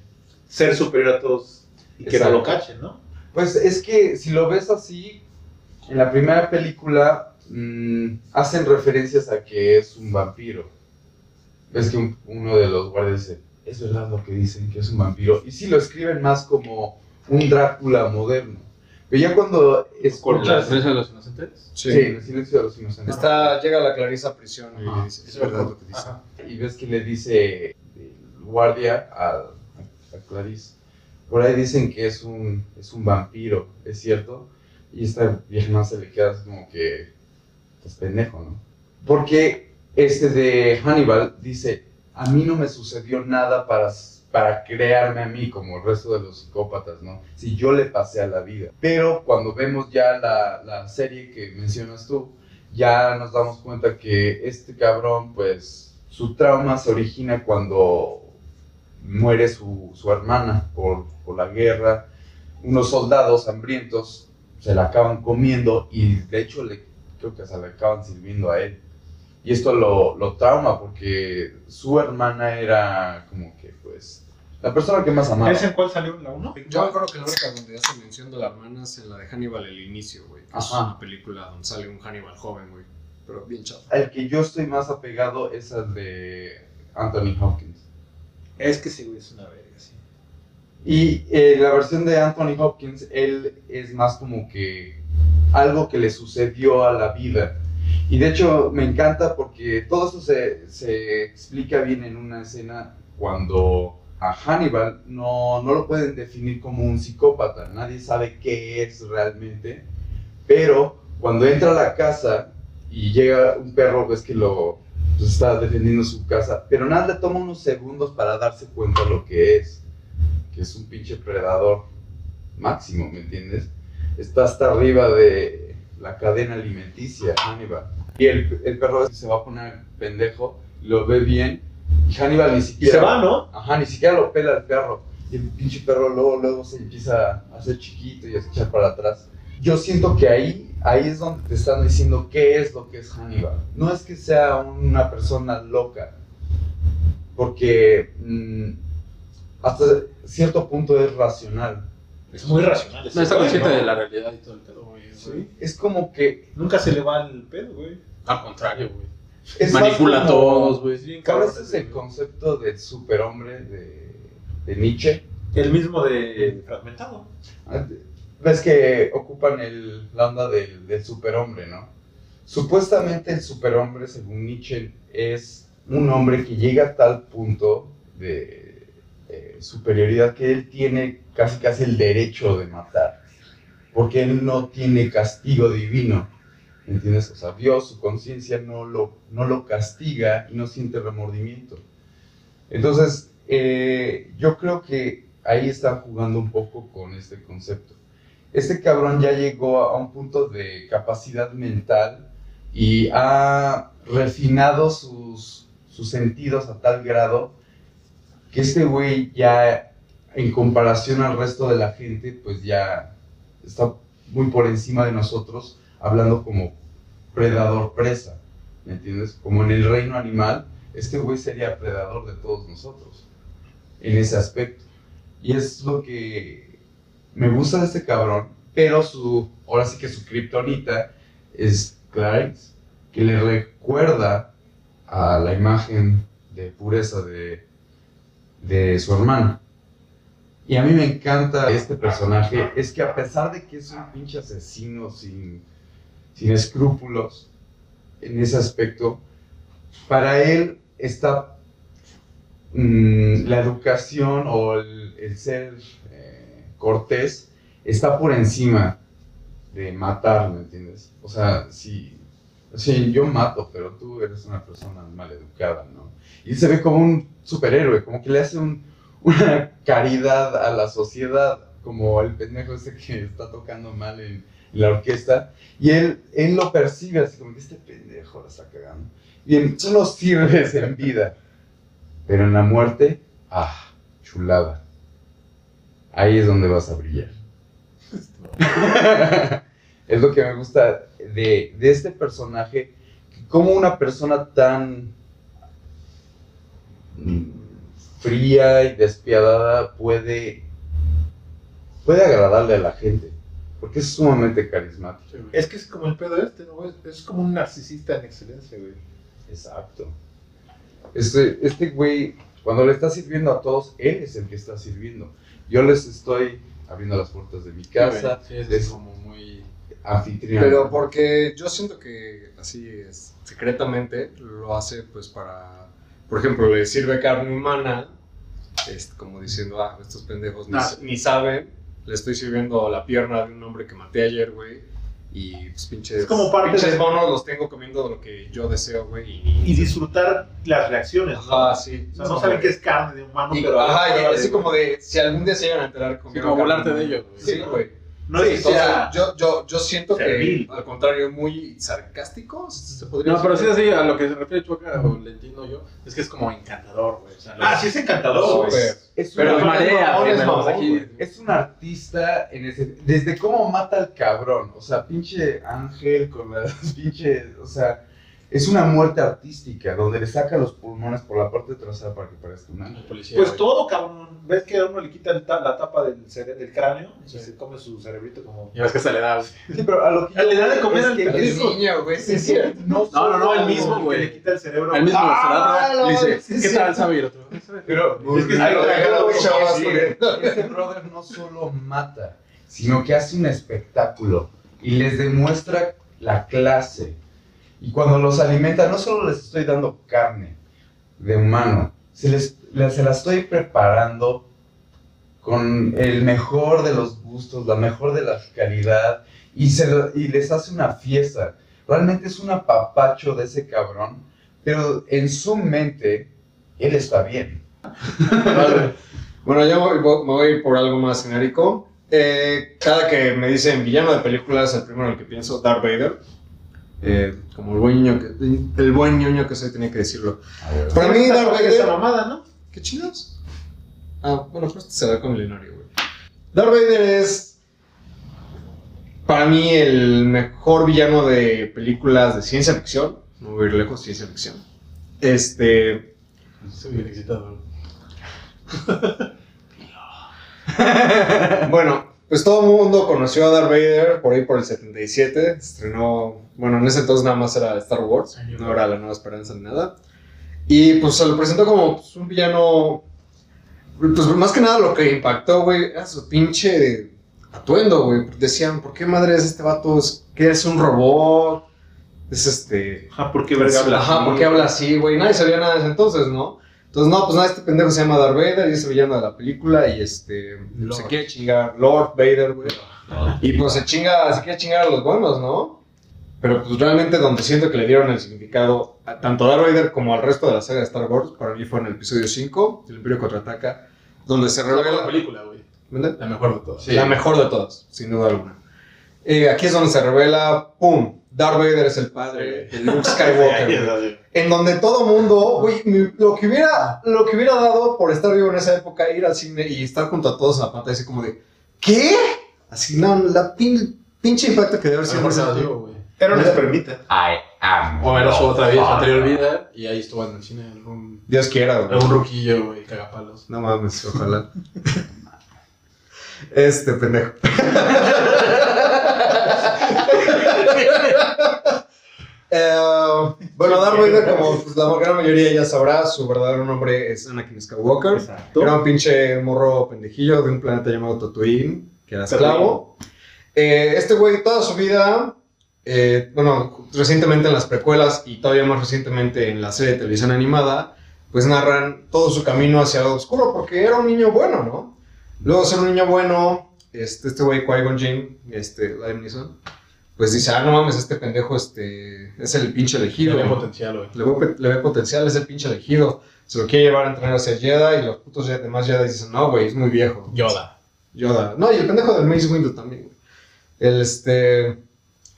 ser superior a todos y que no lo cachen, ¿no? Pues es que si lo ves así, en la primera película mm, hacen referencias a que es un vampiro. Ves que un- uno de los guardias dice, es verdad lo que dicen, que es un vampiro. Y sí lo escriben más como un Drácula moderno. Pero ya cuando ¿Con la escuchas... prensa de los inocentes? Sí, en el silencio de los inocentes. Está, llega la Clarisa a prisión y Ajá. dice, es verdad lo que dice. Ajá. y ves que le dice el guardia a, a Clarice. Por ahí dicen que es un, es un vampiro, ¿es cierto? Y esta vieja no se le queda como que es pendejo, ¿no? Porque este de Hannibal dice, a mí no me sucedió nada para, para crearme a mí como el resto de los psicópatas, ¿no? Si yo le pasé a la vida. Pero cuando vemos ya la, la serie que mencionas tú, ya nos damos cuenta que este cabrón, pues, su trauma se origina cuando muere su, su hermana por, por la guerra. Unos soldados hambrientos se la acaban comiendo y de hecho le, creo que se le acaban sirviendo a él. Y esto lo, lo trauma porque su hermana era como que, pues, la persona que más amaba. ¿Es en cuál salió la 1? Yo me acuerdo que la única donde hace mención de la hermana es en la de Hannibal el inicio, güey. Es una película donde sale un Hannibal joven, güey. Pero bien chato. El que yo estoy más apegado es el de Anthony Hopkins. Es que sí, güey, es una verga, sí. Y eh, la versión de Anthony Hopkins, él es más como que algo que le sucedió a la vida. Y de hecho me encanta porque todo eso se, se explica bien en una escena cuando a Hannibal no, no lo pueden definir como un psicópata, nadie sabe qué es realmente, pero cuando entra a la casa y llega un perro, ves que lo pues, está defendiendo su casa, pero nada le toma unos segundos para darse cuenta lo que es, que es un pinche predador máximo, ¿me entiendes? Está hasta arriba de la cadena alimenticia, Hannibal. Y el, el perro se va a poner pendejo, lo ve bien, y Hannibal ni Y siquiera... se va, ¿no? Ajá, ni siquiera lo pela el perro. Y el pinche perro luego, luego se empieza a hacer chiquito y a echar para atrás. Yo siento que ahí, ahí es donde te están diciendo qué es lo que es Hannibal. No es que sea una persona loca, porque mm, hasta cierto punto es racional. Es muy racional. No, está consciente ¿no? de la realidad y todo el pedo, güey. Sí. Es como que... Nunca se le va el pedo, güey. Al contrario, güey. Es Manipula a todos, güey. Sí, ¿Cuál es el concepto del superhombre de, de Nietzsche? El mismo de Fragmentado. Ves que ocupan el, la onda del, del superhombre, ¿no? Supuestamente el superhombre, según Nietzsche, es un hombre que llega a tal punto de eh, superioridad que él tiene casi casi el derecho de matar, porque él no tiene castigo divino, ¿me ¿entiendes? O sea, Dios, su conciencia no lo, no lo castiga y no siente remordimiento. Entonces, eh, yo creo que ahí están jugando un poco con este concepto. Este cabrón ya llegó a un punto de capacidad mental y ha refinado sus, sus sentidos a tal grado que este güey ya, en comparación al resto de la gente, pues ya está muy por encima de nosotros, hablando como predador-presa, ¿me entiendes? Como en el reino animal, este güey sería predador de todos nosotros, en ese aspecto. Y es lo que me gusta de este cabrón, pero su, ahora sí que su kriptonita es Clarence, que le recuerda a la imagen de pureza de, de su hermano. Y a mí me encanta este personaje, es que a pesar de que es un pinche asesino sin, sin escrúpulos en ese aspecto, para él está mm, la educación o el, ser eh, cortés está por encima de matar, ¿me entiendes? O sea, si, sí, yo mato, pero tú eres una persona maleducada, ¿no? Y se ve como un superhéroe, como que le hace un- una caridad a la sociedad, como el pendejo ese que está tocando mal en la orquesta, y él, él lo percibe así como que este pendejo la está cagando. Y tú lo sirves en vida, pero en la muerte, ah, chulada. Ahí es donde vas a brillar. es lo que me gusta de, de este personaje, como una persona tan fría y despiadada puede, puede agradarle a la gente, porque es sumamente carismático. Es que es como el pedo este, ¿no? Es, como un narcisista en excelencia, güey. Exacto. Este, este güey, cuando le está sirviendo a todos, él es el que está sirviendo. Yo les estoy abriendo las puertas de mi casa, Sí, es les- como muy. anfitrión. Pero porque yo siento que así es, secretamente lo hace pues para, por ejemplo, le sirve carne humana, es como diciendo, ah, estos pendejos ni, Ah. ni saben, le estoy sirviendo la pierna de un hombre que maté ayer, güey, y pues pinches, Es como parte pinches de- monos los tengo comiendo lo que yo deseo, güey, y... Y disfrutar las reacciones, ¿no? Ajá, sí. O sea, no saben que es carne de humano, Y, pero... ajá, y así como de, si algún día se llegan a enterar Sí, conmigo... como burlarte de ellos, güey. Sí, güey. No es que Entonces, sea... yo, yo, yo siento servil. que, al contrario, muy sarcástico, se podría No, pero sí, así, a lo que se refiere Chuaca, o le entiendo yo, es que es como encantador, güey. O sea, Ah, sí es encantador, güey. Es Pero marea, es. Es un artista en ese, desde cómo mata al cabrón, o sea, pinche ángel con las pinche, o sea, es una muerte artística donde le saca los pulmones por la parte trasera para que parezca un ángel. policía. Pues güey. todo, cabrón. ¿Ves que a uno le quita ta- la tapa del, del cráneo? Sí. Y se come su cerebrito como... Y ves que se le da, güey. Sí, pero a lo que Ah, le da de comer es al que pendejo. es- niño, güey, sí, sí. no, No, no, no, el mismo, Que le güey. quita el cerebro. Al mismo, Ah, se le dice, sí, ¿qué sí. tal Pero Es que sí, sí, sí. ese brother no solo mata, sino que hace un espectáculo. y les demuestra la clase. Y cuando los alimenta, no solo les estoy dando carne de humano, se, les, se la estoy preparando con el mejor de los gustos, la mejor de la calidad, y, se y les hace una fiesta. Realmente es un apapacho de ese cabrón, pero en su mente, él está bien. Bueno, yo voy- voy- me voy a ir por algo más genérico. Eh, cada que me dicen villano de películas, el primero en el que pienso, Darth Vader. Eh, como el buen ñoño que, el buen ñoño que soy, tenía que decirlo. Para mí, Darth Esa Vader. mamada, ¿no? ¿Qué chingados? Ah, bueno, pues este se da con milenario, güey. Darth Vader es. Para mí, el mejor villano de películas de ciencia ficción. No voy a ir lejos, ciencia ficción. Este. Estoy bien excitado. Bueno, pues todo el mundo conoció a Darth Vader por ahí por el 77. Se estrenó, bueno, en ese entonces nada más era Star Wars, no era la nueva esperanza ni nada. Y pues se lo presentó como pues, un villano. Pues más que nada lo que impactó, güey, era su pinche atuendo, güey. Decían, ¿por qué madre es este vato? ¿Es, ¿Qué es un robot? Es este. Ajá, ¿por qué verga habla Ajá, así? ¿por qué habla así, güey? Nadie sabía nada de ese entonces, ¿no? Entonces, no, pues nada, este pendejo se llama Darth Vader y es el villano de la película y este. Lord. Se quiere chingar. Lord Vader, güey. Y pues se chinga, se quiere chingar a los buenos, ¿no? Pero pues realmente donde siento que le dieron el significado a tanto a Darth Vader como al resto de la saga de Star Wars, para mí fue en el episodio 5, El Imperio Contraataca, donde se La mejor revela película, güey. La mejor de todas. Sí. la mejor de todas, sin duda alguna. Eh, aquí es donde se revela, ¡pum! Darth Vader es el padre de Luke Skywalker. güey. en donde todo mundo, güey, mi- lo que hubiera, lo que hubiera dado por estar vivo en esa época, ir al cine y estar junto a todos en la pantalla, así como de, ¿qué? Así, no, la pin- pinche impacto que debe haber sido. digo, güey. Pero les permite. I am. O era su otra vida, su anterior vida, y ahí estuvo en el cine algún, Dios quiera, güey. algún ruquillo, güey, cagapalos. No mames, ojalá. Este pendejo. Eh, bueno, Darth Vader, como pues, la gran mayoría ya sabrá, su verdadero nombre es Anakin Skywalker. Exacto. Era un pinche morro pendejillo de un planeta llamado Tatooine, que era esclavo. Eh, este güey, toda su vida, eh, bueno, recientemente en las precuelas y todavía más recientemente en la serie de televisión animada, pues narran todo su camino hacia lo oscuro, porque era un niño bueno, ¿no? Luego de ser un niño bueno, este, este güey, Qui-Gon Jinn, este, Liam Neeson, pues dice, ah, no mames, este pendejo, este, es el pinche elegido. Tiene ¿no? potencial, güey. Le ve, le ve potencial, es el pinche elegido. Se lo quiere llevar a entrenar hacia Jedi y los putos demás Jedi dicen, no, güey, es muy viejo. Yoda. Yoda. No, y el pendejo del Mace Windu también, güey. El, este,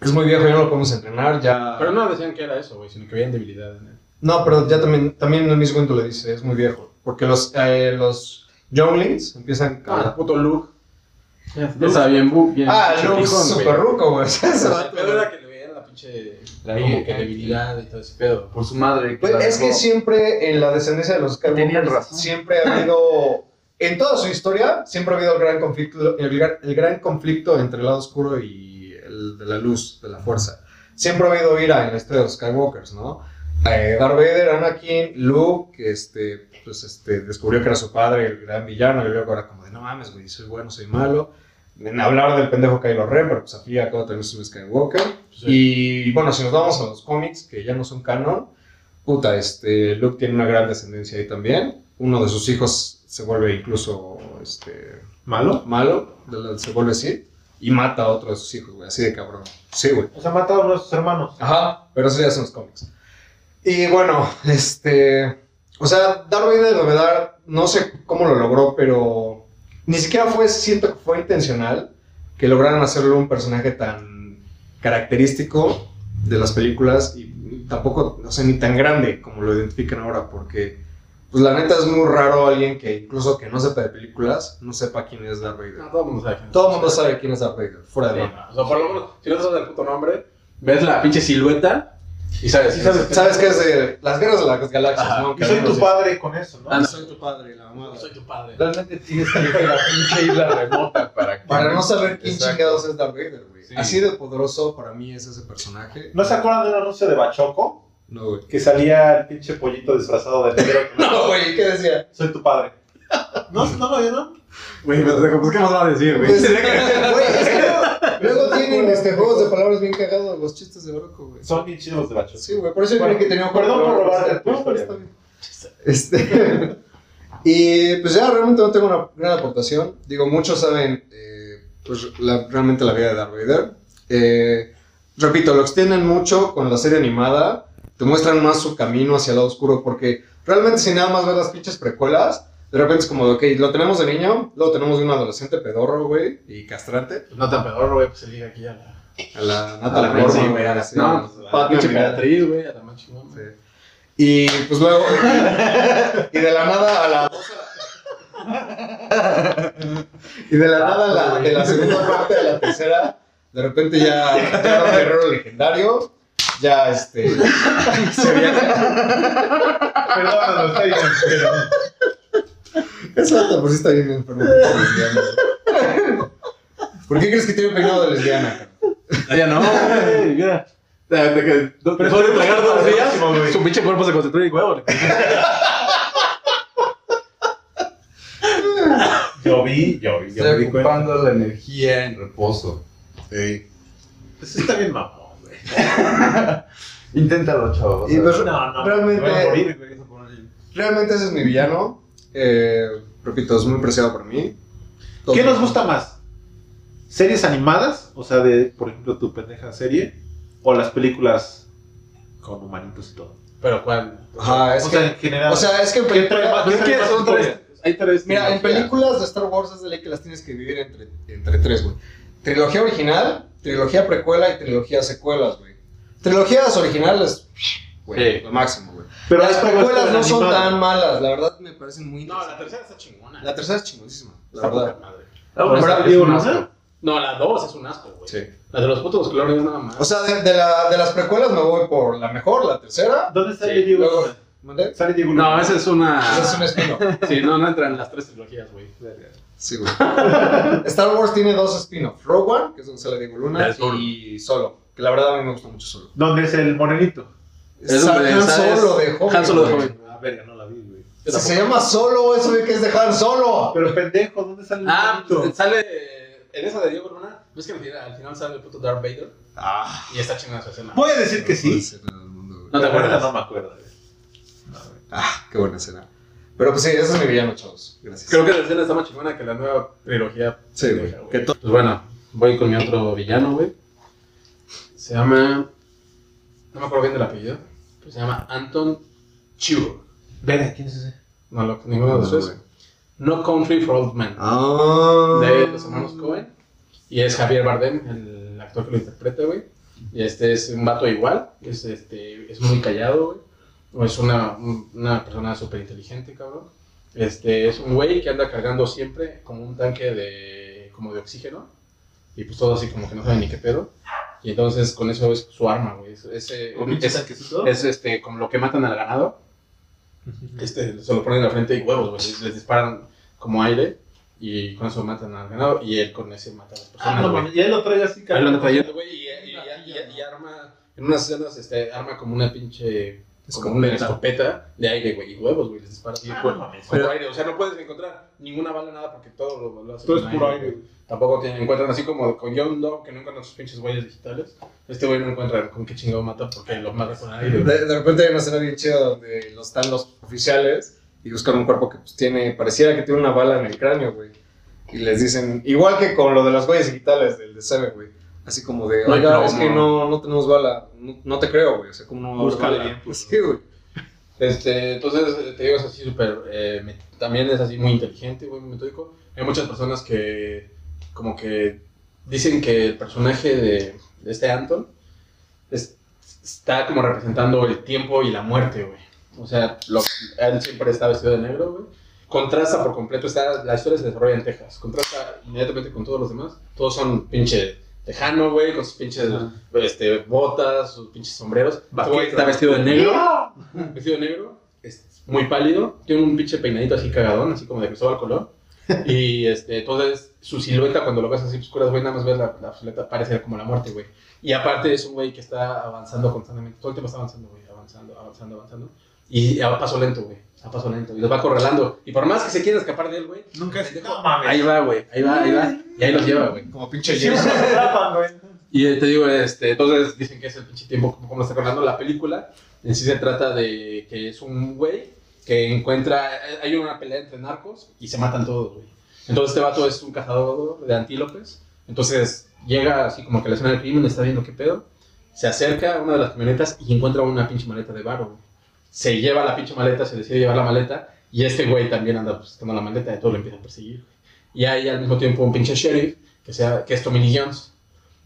es muy viejo, ya no lo podemos entrenar, ya... Pero no decían que era eso, güey, sino que había debilidad en él. No, pero ya también, también el Mace Windu le dice, es muy viejo. Porque los, eh, los Younglings empiezan... Ah, el puto Luke. Ya estaba bien, bu- bien Ah, Luke güey. ruco, güey. O sea, pedo era que le veían la pinche. La como que debilidad y todo ese pedo. Por su madre. Pues, es que siempre en la descendencia de los Tenían Skywalker razón. siempre ha habido, en toda su historia, siempre ha habido el gran conflicto, el, gran- el gran conflicto entre el lado oscuro y el de la luz, de la fuerza. Siempre ha habido ira en la historia de los Skywalkers, ¿no? Eh, Darth Vader, Anakin, Luke, que este, pues, este, descubrió que era su padre, el gran villano, y luego era como de, no mames, güey, soy bueno, soy malo. En hablar del pendejo Kylo Ren, pero pues al fin y al cabo también es un Skywalker. Y bueno, si nos vamos a los cómics, que ya no son canon, puta, este, Luke tiene una gran descendencia ahí también. Uno de sus hijos se vuelve incluso este, ¿Malo? malo, de se vuelve así, y mata a otro de sus hijos, güey, así de cabrón. Sí, güey. O sea, matado a uno de sus hermanos. Ajá, pero eso ya son los cómics. Y bueno, este. O sea, Darth Vader, de verdad, no sé cómo lo logró, pero ni siquiera fue, siento que fue intencional que lograran hacerlo un personaje tan característico de las películas y tampoco, no sé, ni tan grande como lo identifican ahora, porque, pues la neta es muy raro alguien que incluso que no sepa de películas, no sepa quién es Darth Vader. No, todo el mundo sabe quién es. Todo el mundo sabe quién es Darth Vader, fuera de Sí, no. O sea, por lo menos, si no sabes el puto nombre, ves la pinche silueta y sabes. Sí, sabes- es. ¿Sabes qué es de las guerras de las galaxias? Ajá. ¿no? Y soy tu padre con eso, ¿no? Ah, no. soy tu padre, la mamada. Soy tu padre. Realmente tienes que ir a la pinche isla remota para que. Para no saber quién Exacto. chingados es Darth Vader, güey. Sí. Así de poderoso para mí es ese personaje. ¿No se acuerdan de un anuncio de Bachoco? No, güey. Que salía el pinche pollito disfrazado de negro. No, güey, ¿qué decía? Soy tu padre. ¿No, no lo vieron? Güey, pero pues, ¿qué más va a decir, güey? Pues, güey, es que luego tiene tienen este, juegos de palabras bien cagados, los chistes de Broco, güey. Son bien chidos los de Bacho. Sí, güey, por eso yo creí que tenía un juego perdón por tu No, pero está bien. Este. y pues ya realmente no tengo una gran aportación. Digo, muchos saben eh, pues, la- realmente la vida de Darth Vader. Eh, repito, lo extienden mucho con la serie animada. Te muestran más su camino hacia el lado oscuro porque realmente si nada más ves las pinches precuelas, de repente es como, ok, lo tenemos de niño, luego tenemos de un adolescente pedorro, güey, y castrante. Pues no tan pedorro, güey, pues se liga aquí a la. A la A Natalie la Portman, güey. a la- sí. No, Amidala. emperatriz, güey, a la más. Sí. Y pues luego, y de la nada a la y de la nada a la, de la segunda parte a la tercera, de repente ya, ya era un guerrero legendario, ya este, se viene. Perdónalo, está bien, pero. Exacto, por si está bien enfermo. lesbiana. ¿Por qué crees que tiene un peinado de lesbiana? Ah, ya no, mira. De, de que Pero después de tragar dos el días, su pinche cuerpo se concentró en huevo. Yo vi, yo vi, yo Estoy cuenta. ocupando la energía en reposo. Sí. Pues está bien mamón, güey. Inténtalo, chavo. Y pues. No, no, Realmente- me voy a morir, güey. Realmente ese es mi villano. Eh, repito, es muy preciado por mí. ¿Qué nos gusta más? ¿Series animadas? O sea, de, por ejemplo, tu pendeja serie. ¿O las películas con humanitos y todo? Pero cuál. Ajá, es o que, sea, en general. o sea, es que en películas, mira, en películas de Star Wars es de ley que las tienes que dividir entre, entre tres, güey. Trilogía original, trilogía precuela y trilogía secuelas, güey. Trilogías originales, güey, Sí. lo máximo, güey. Pero las precuelas no son tan malas, la verdad me parecen muy No, la tercera está chingona. La tercera es chingonísima, la Está verdad. madre. Ah, está es bien, un ¿no? asco. No, la dos es un asco, güey. Sí. La de los putos clones nada más. O sea, de, de la, de las precuelas me voy por la mejor, la tercera. ¿Dónde sale Sí, Diego luego- Luna? ¿Mandé? Sale Diego no, esa es una. Ese es un espino. Sí, no, no entra en las tres trilogías, güey. Sí, güey. Star Wars tiene dos spin-offs. Rogue One, que es donde sale Diego Luna, y Solo. Que la verdad a mí me gusta mucho Solo. ¿Dónde es el morenito? Es donde Han Solo de joven. Han Solo de joven. Ah, verga, no la vi, güey. Si se llama Solo, eso de que es de Han Solo. Pero pendejo, ¿dónde sale el Ah, pues, sale. En esa de Diego Luna, ¿ves que al final, al final sale el puto Darth Vader? Ah, Y está chingada su escena. Voy a decir que sí. No te acuerdas. No me acuerdo. No. Ah, qué buena escena. Pero pues sí, ese es mi villano, chavos. Gracias. Creo que la escena está más chingona que la nueva trilogía. Sí, güey. Pues bueno, voy con mi otro villano, güey. Se llama. No me acuerdo bien del apellido. Pero se llama Anton Chigurh. Verga, ¿quién es ese? No, lo, ninguno de los No, tres. güey. No Country for Old Men. Ah. de los hermanos Cohen. Y es Javier Bardem, el actor que lo interpreta, güey. Y este es un vato igual. Es, este, es muy callado, güey. O es una, un- una persona súper inteligente, cabrón. Este, es un güey que anda cargando siempre como un tanque de, como de oxígeno. Y pues todo así como que no sabe ni qué pedo. Y entonces con eso es su arma, güey. Es, es, eh, ¿Un pinche es- es, este, como lo que matan al ganado. Este, se lo ponen en la frente y huevos, güey. Les, disparan como aire y con eso matan al ganado y él con ese mata a las personas. Ah, no güey. y él lo trae así, Ahí lo anda cabrón. trayendo, güey, y, y, y- y- y arma, en unas escenas, este, arma como una pinche, como una escopeta de aire, güey, y huevos, güey, les dispara así, Ah, no mames. aire, o sea, no puedes encontrar ninguna bala, nada, porque todo lo, lo hace Todo es puro aire. Tampoco te encuentran así como con John Doe, que no encuentran sus pinches huellas digitales, este güey no encuentra con qué chingado mata, porque lo mata con aire. De, de repente hay una escena bien chida donde los, están los oficiales y buscan un cuerpo que pues, tiene, pareciera que tiene una bala en el cráneo, güey. Y les dicen, igual que con lo de las huellas digitales del de Seven, güey. Así como de, No es que no, no tenemos bala. No, no te creo, güey. O sea, como no va a haber Búscale bien, pues. Sí, güey. Este, entonces, te digo, es así súper, eh, también es así muy inteligente, güey, muy metódico. Hay muchas personas que, como que, dicen que el personaje de, de este Anton es- está como representando el tiempo y la muerte, güey. O sea, lo- él siempre está vestido de negro, güey. Contrasta por completo, está, la historia se desarrolla en Texas, contrasta inmediatamente con todos los demás. Todos son pinche tejano, güey, con sus pinches este, botas, sus pinches sombreros. Este güey está vestido de negro vestido de negro, es muy pálido, tiene un pinche peinadito así cagadón, así como de Cristóbal Colón. Y este, entonces su silueta cuando lo ves así oscuras, güey, nada más ves la, la silueta parece como la muerte, güey. Y aparte es un güey que está avanzando constantemente, todo el tiempo está avanzando, güey, avanzando, avanzando, avanzando. Y a paso lento, güey. A paso lento. Y los va acorralando. Y por más que se quiera escapar de él, güey. Nunca pendejo, No mames. Ahí va, güey. Ahí va, ahí va. Y ahí los lleva, güey. Como pinche Sí, se atrapan, güey. Y eh, te digo, este, entonces dicen que es el pinche tiempo, como, como lo está contando la película. En sí se trata de que es un güey que encuentra. eh, Hay una pelea entre narcos y se matan todos, güey. Entonces este vato es un cazador de antílopes. Entonces llega así como que la escena del crimen, está viendo qué pedo. Se acerca a una de las camionetas y encuentra una pinche maleta de varo, güey. Se lleva la pinche maleta, se decide llevar la maleta. Y este güey también anda buscando la maleta y todo lo empieza a perseguir. Y hay al mismo tiempo un pinche sheriff que, sea, que es Tommy Lee Jones.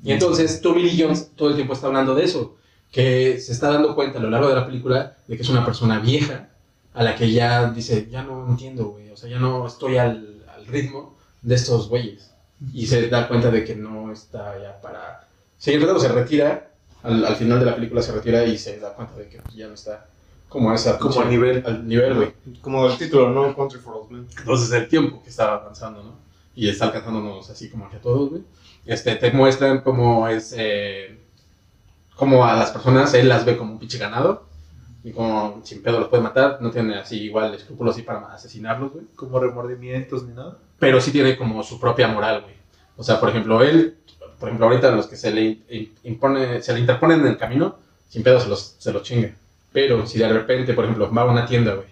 Y entonces Tommy Lee Jones todo el tiempo está hablando de eso, que se está dando cuenta a lo largo de la película de que es una persona vieja a la que ya dice, ya no entiendo, güey, o sea, ya no estoy al, al ritmo de estos güeyes. Y se da cuenta de que no está ya para... Sí, se retira, al, al final de la película se retira y se da cuenta de que ya no está como esa... Como a nivel. Al nivel, güey. Como el título, ¿no? Country for Old Men. Entonces el tiempo que está avanzando, ¿no? Y está alcanzándonos así como que a todos, güey. Este, te muestran cómo es, eh, cómo a las personas él las ve como un pinche ganado y como sin pedo los puede matar, no tiene así igual escrúpulos así para asesinarlos, güey. Como remordimientos ni nada. Pero sí tiene como su propia moral, güey. O sea, por ejemplo, él, por ejemplo, ahorita los que se le impone, se le interponen en el camino, sin pedo se los, se los chinga. Pero si de repente, por ejemplo, va a una tienda, güey,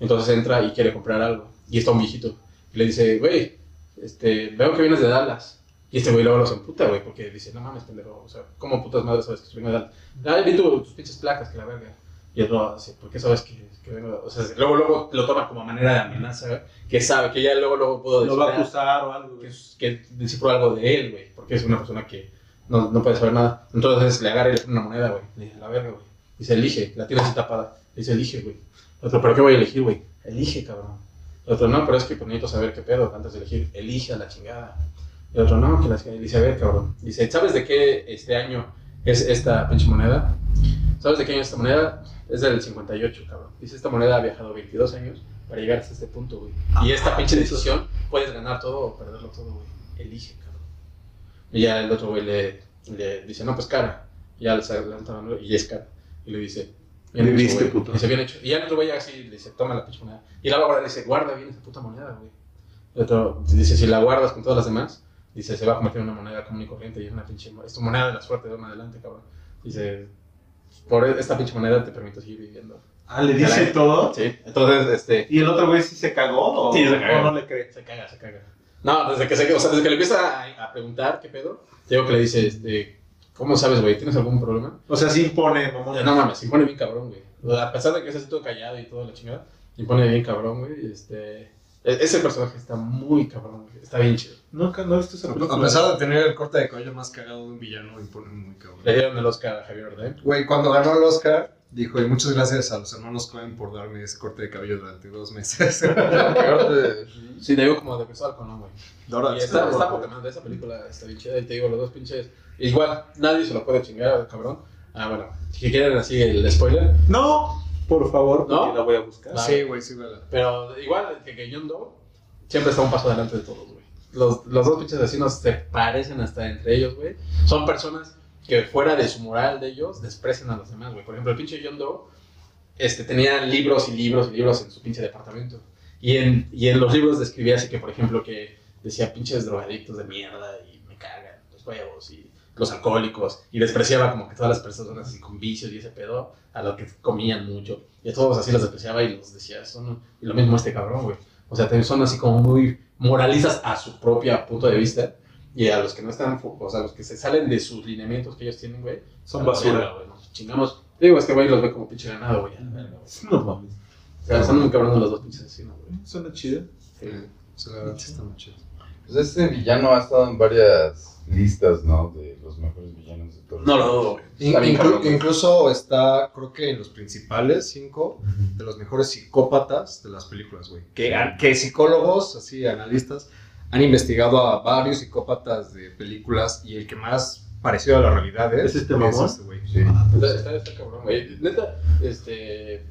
entonces entra y quiere comprar algo, y está un viejito, y le dice, güey, este, veo que vienes de Dallas. Y este güey luego los emputa, güey, porque dice, no mames, pendejo, o sea, ¿cómo putas madres sabes que vengo de Dallas? Ay, vi tu- tus pinches placas, que la verga. Y el otro dice, ¿por qué sabes que, que vengo de O sea, luego, luego lo toma como manera de amenaza, güey, que sabe, que ya luego, luego puedo Lo va a acusar o algo, que, güey. es- que descifró algo de él, güey, porque es una persona que no, no puede saber nada. Entonces le agarra y le pone una moneda, güey. Le dice, la verga, güey. Dice, elige, la tiene así tapada. Dice, elige, güey. El otro, ¿pero qué voy a elegir, güey? Elige, cabrón. El otro, no, pero es que pues, necesito saber qué pedo antes de elegir. Elige a la chingada. Y el otro, no, que la chingada. Dice, a ver, cabrón. Dice, ¿sabes de qué este año es esta pinche moneda? ¿Sabes de qué año es esta moneda? Es del 58, cabrón. Dice, esta moneda ha viajado 22 años para llegar hasta este punto, güey. Y esta pinche decisión, puedes ganar todo o perderlo todo, güey. Elige, cabrón. Y ya el otro güey le, le dice, no, pues cara. Y ya le la y es cara. Y le dice, bien hecho, puto. Y dice, bien hecho. Y ya el otro güey así le dice, toma la pinche moneda. Y la va le dice, guarda bien esa puta moneda, güey. El otro dice, si la guardas con todas las demás, dice, se va a convertir en una moneda común y corriente y es una pinche, es tu moneda de la suerte de en adelante, cabrón. Dice, por esta pinche moneda te permito seguir viviendo. Ah, le dice todo. Sí, entonces, este, ¿Y el otro güey sí se cagó o, Sí, se cagó. o no le cree? se caga, se caga. No, desde que, se, o sea, desde que le empieza a, a preguntar qué pedo, digo que le dice, este, ¿cómo sabes, güey? ¿Tienes algún problema? O sea, sí impone, mamón. No mames, se impone bien cabrón, güey. A pesar de que es así todo callado y toda la chingada, se impone bien cabrón, güey. Este, e- ese personaje está muy cabrón, güey. Está bien chido. Nunca no he visto esa película. A pesar de tener el corte de cabello más cagado de un villano, impone muy cabrón. Le dieron el Oscar a Javier Bardem. Güey, cuando ganó el Oscar, dijo, y muchas gracias a los hermanos Cohen por darme ese corte de cabello durante dos meses. Sí, te digo como de pesado con güey. Ahora, Y está, está poca madre, esa película está bien chida. Y te digo, los dos pinches. Igual, nadie se lo puede chingar, cabrón. Ah, bueno, si quieren así el spoiler. No, por favor, ¿No? porque la voy a buscar. Sí, güey, sí, vela. Pero igual que, que John Doe siempre está un paso adelante de todos, güey. Los, los dos pinches vecinos se parecen hasta entre ellos, güey. Son personas que fuera de su moral de ellos desprecian a los demás, güey. Por ejemplo, el pinche John Doe este, tenía libros y libros y libros en su pinche departamento. Y en, y en los libros describía así que, por ejemplo, que decía pinches drogadictos de mierda y me cagan los huevos y los alcohólicos. Y despreciaba como que todas las personas así con vicios y ese pedo a los que comían mucho. Y a todos así los despreciaba y los decía, son... Y lo mismo este cabrón, güey. O sea, también son así como muy moralistas a su propio punto de vista. Y a los que no están, o sea, los que se salen de sus lineamientos que ellos tienen, güey. Son basura. güey, nos chingamos. Digo, este güey los ve como pinche ganado, güey. No mames. O sea, son muy cabrones los dos pinches asesinos, güey. Suena chido. Sí. Sí, la verdad sí está muy chido. Pues este villano ha estado en varias listas, ¿no? De los mejores villanos de todos. No lo dudo, incluso está, creo que en los principales cinco de los mejores psicópatas de las películas, güey. Que, que psicólogos, así, analistas, han investigado a varios psicópatas de películas y el que más parecido a la realidad es, ¿Es este mamón? este, güey. Sí. Está, está, está cabrón, güey. Neta, este.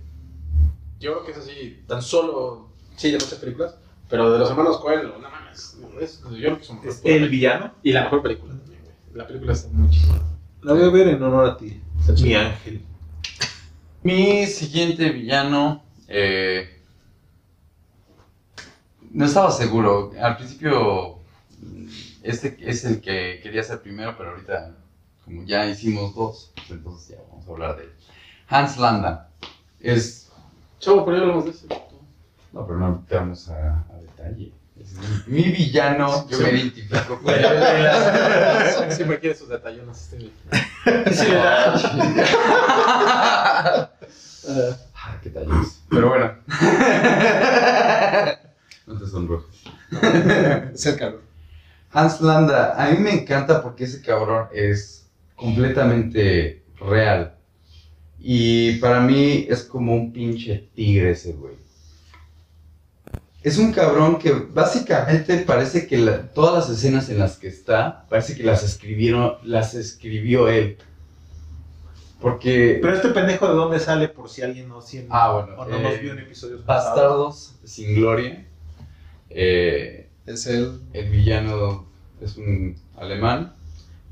Yo creo que es así, tan solo. Sí, de muchas películas, pero de los hermanos Coen, no mames. Es, yo creo que son ¿Es el villano? Y la mejor película también, güey. La película está muy chingona. La voy a ver en honor a ti. Mi ángel. Mi siguiente villano. eh, no estaba seguro. Al principio. Este es el que quería ser primero, pero ahorita, como ya hicimos dos, pues entonces ya vamos a hablar de él. Hans Landa. Es. Chavo, pero ya hablamos de eso. No, pero no entramos a, a detalle. Mi, villano, yo me identifico con él. Siempre quiere sus detallones. este güey. Ah, qué tallos. Pero bueno. No te sonrojes. Es el calor. Hans Landa, a mí me encanta porque ese cabrón es completamente real. Y para mí es como un pinche tigre ese güey. Es un cabrón que básicamente parece que la- todas las escenas en las que está, parece que las escribieron, las escribió él. Porque Pero este pendejo de dónde sale por si alguien no siente Ah, bueno, o no nos eh, vio en episodios pasados. Bastardos sin gloria. Eh, Es el. el villano es un alemán.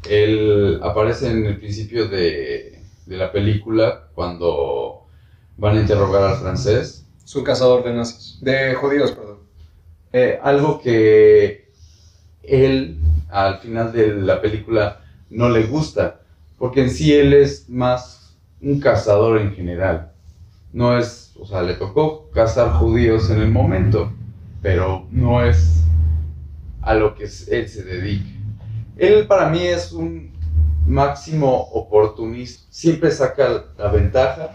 Él aparece en el principio de, de la película cuando van a interrogar al francés. Es un cazador de nazis. De judíos, perdón. Eh, algo que él al final de la película no le gusta, porque en sí él es más un cazador en general. No es, o sea, le tocó cazar judíos en el momento, pero no es a lo que él se dedica. Él para mí es un máximo oportunista, siempre saca la ventaja.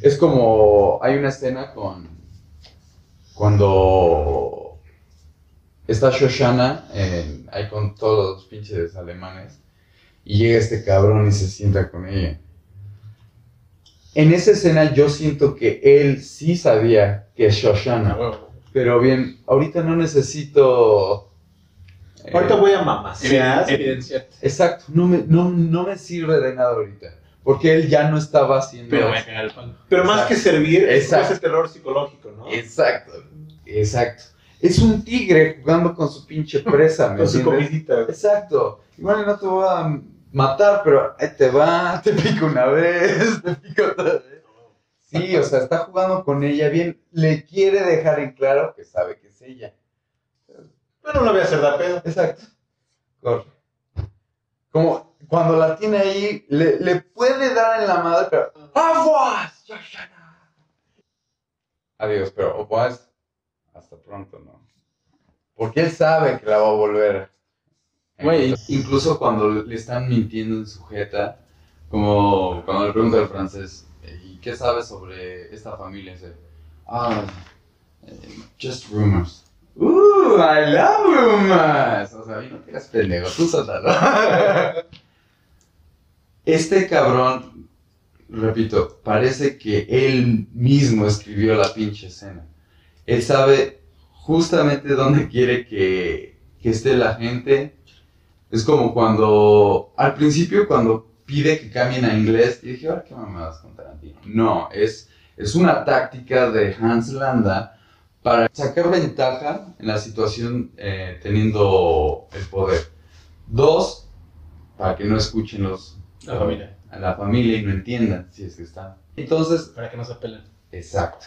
Es como, hay una escena con, cuando está Shoshana en- ahí con todos los pinches alemanes y llega este cabrón y se sienta con ella. En esa escena yo siento que él sí sabía que es Shoshana, pero bien, ahorita no necesito... eh, Ahorita voy a mamasear. Evidencia. Exacto, no me, no, no me sirve de nada ahorita, porque él ya no estaba haciendo... Pero voy a cagar el palo. Pero más que servir, es como Exacto. ese terror psicológico, ¿no? Exacto, exacto. Es un tigre jugando con su pinche presa, ¿me Con su entiendes? comidita. Exacto. Igual no te voy a matar, pero ahí te va, te pico una vez, te pico otra vez. Sí, o sea, está jugando con ella bien, le quiere dejar en claro que sabe que es ella. Bueno, no voy a hacer da pedo. Exacto. Corre. Como cuando la tiene ahí, le, le puede dar en la madre, pero ¡Aguas! Adiós, pero pues, hasta pronto, ¿no? Porque él sabe que la va a volver. Güey. Incluso cuando le están mintiendo en sujeta, como cuando le pregunta al francés, ¿y qué sabes sobre esta familia? Dice, ah, eh, just rumors. Uh, I love rumors. O sea, no te hagas pendejo, tú suéltalo. Este cabrón, repito, parece que él mismo escribió la pinche escena. Él sabe justamente dónde quiere que, que esté la gente. Es como cuando, al principio, cuando pide que cambien a inglés, y dije, ahora qué mamadas con Tarantino. No, es, es una táctica de Hans Landa para sacar ventaja en la situación eh, teniendo el poder. Dos, para que no escuchen los, La familia. a la familia y no entiendan si es que están. Entonces, Para que no se peleen. Exacto.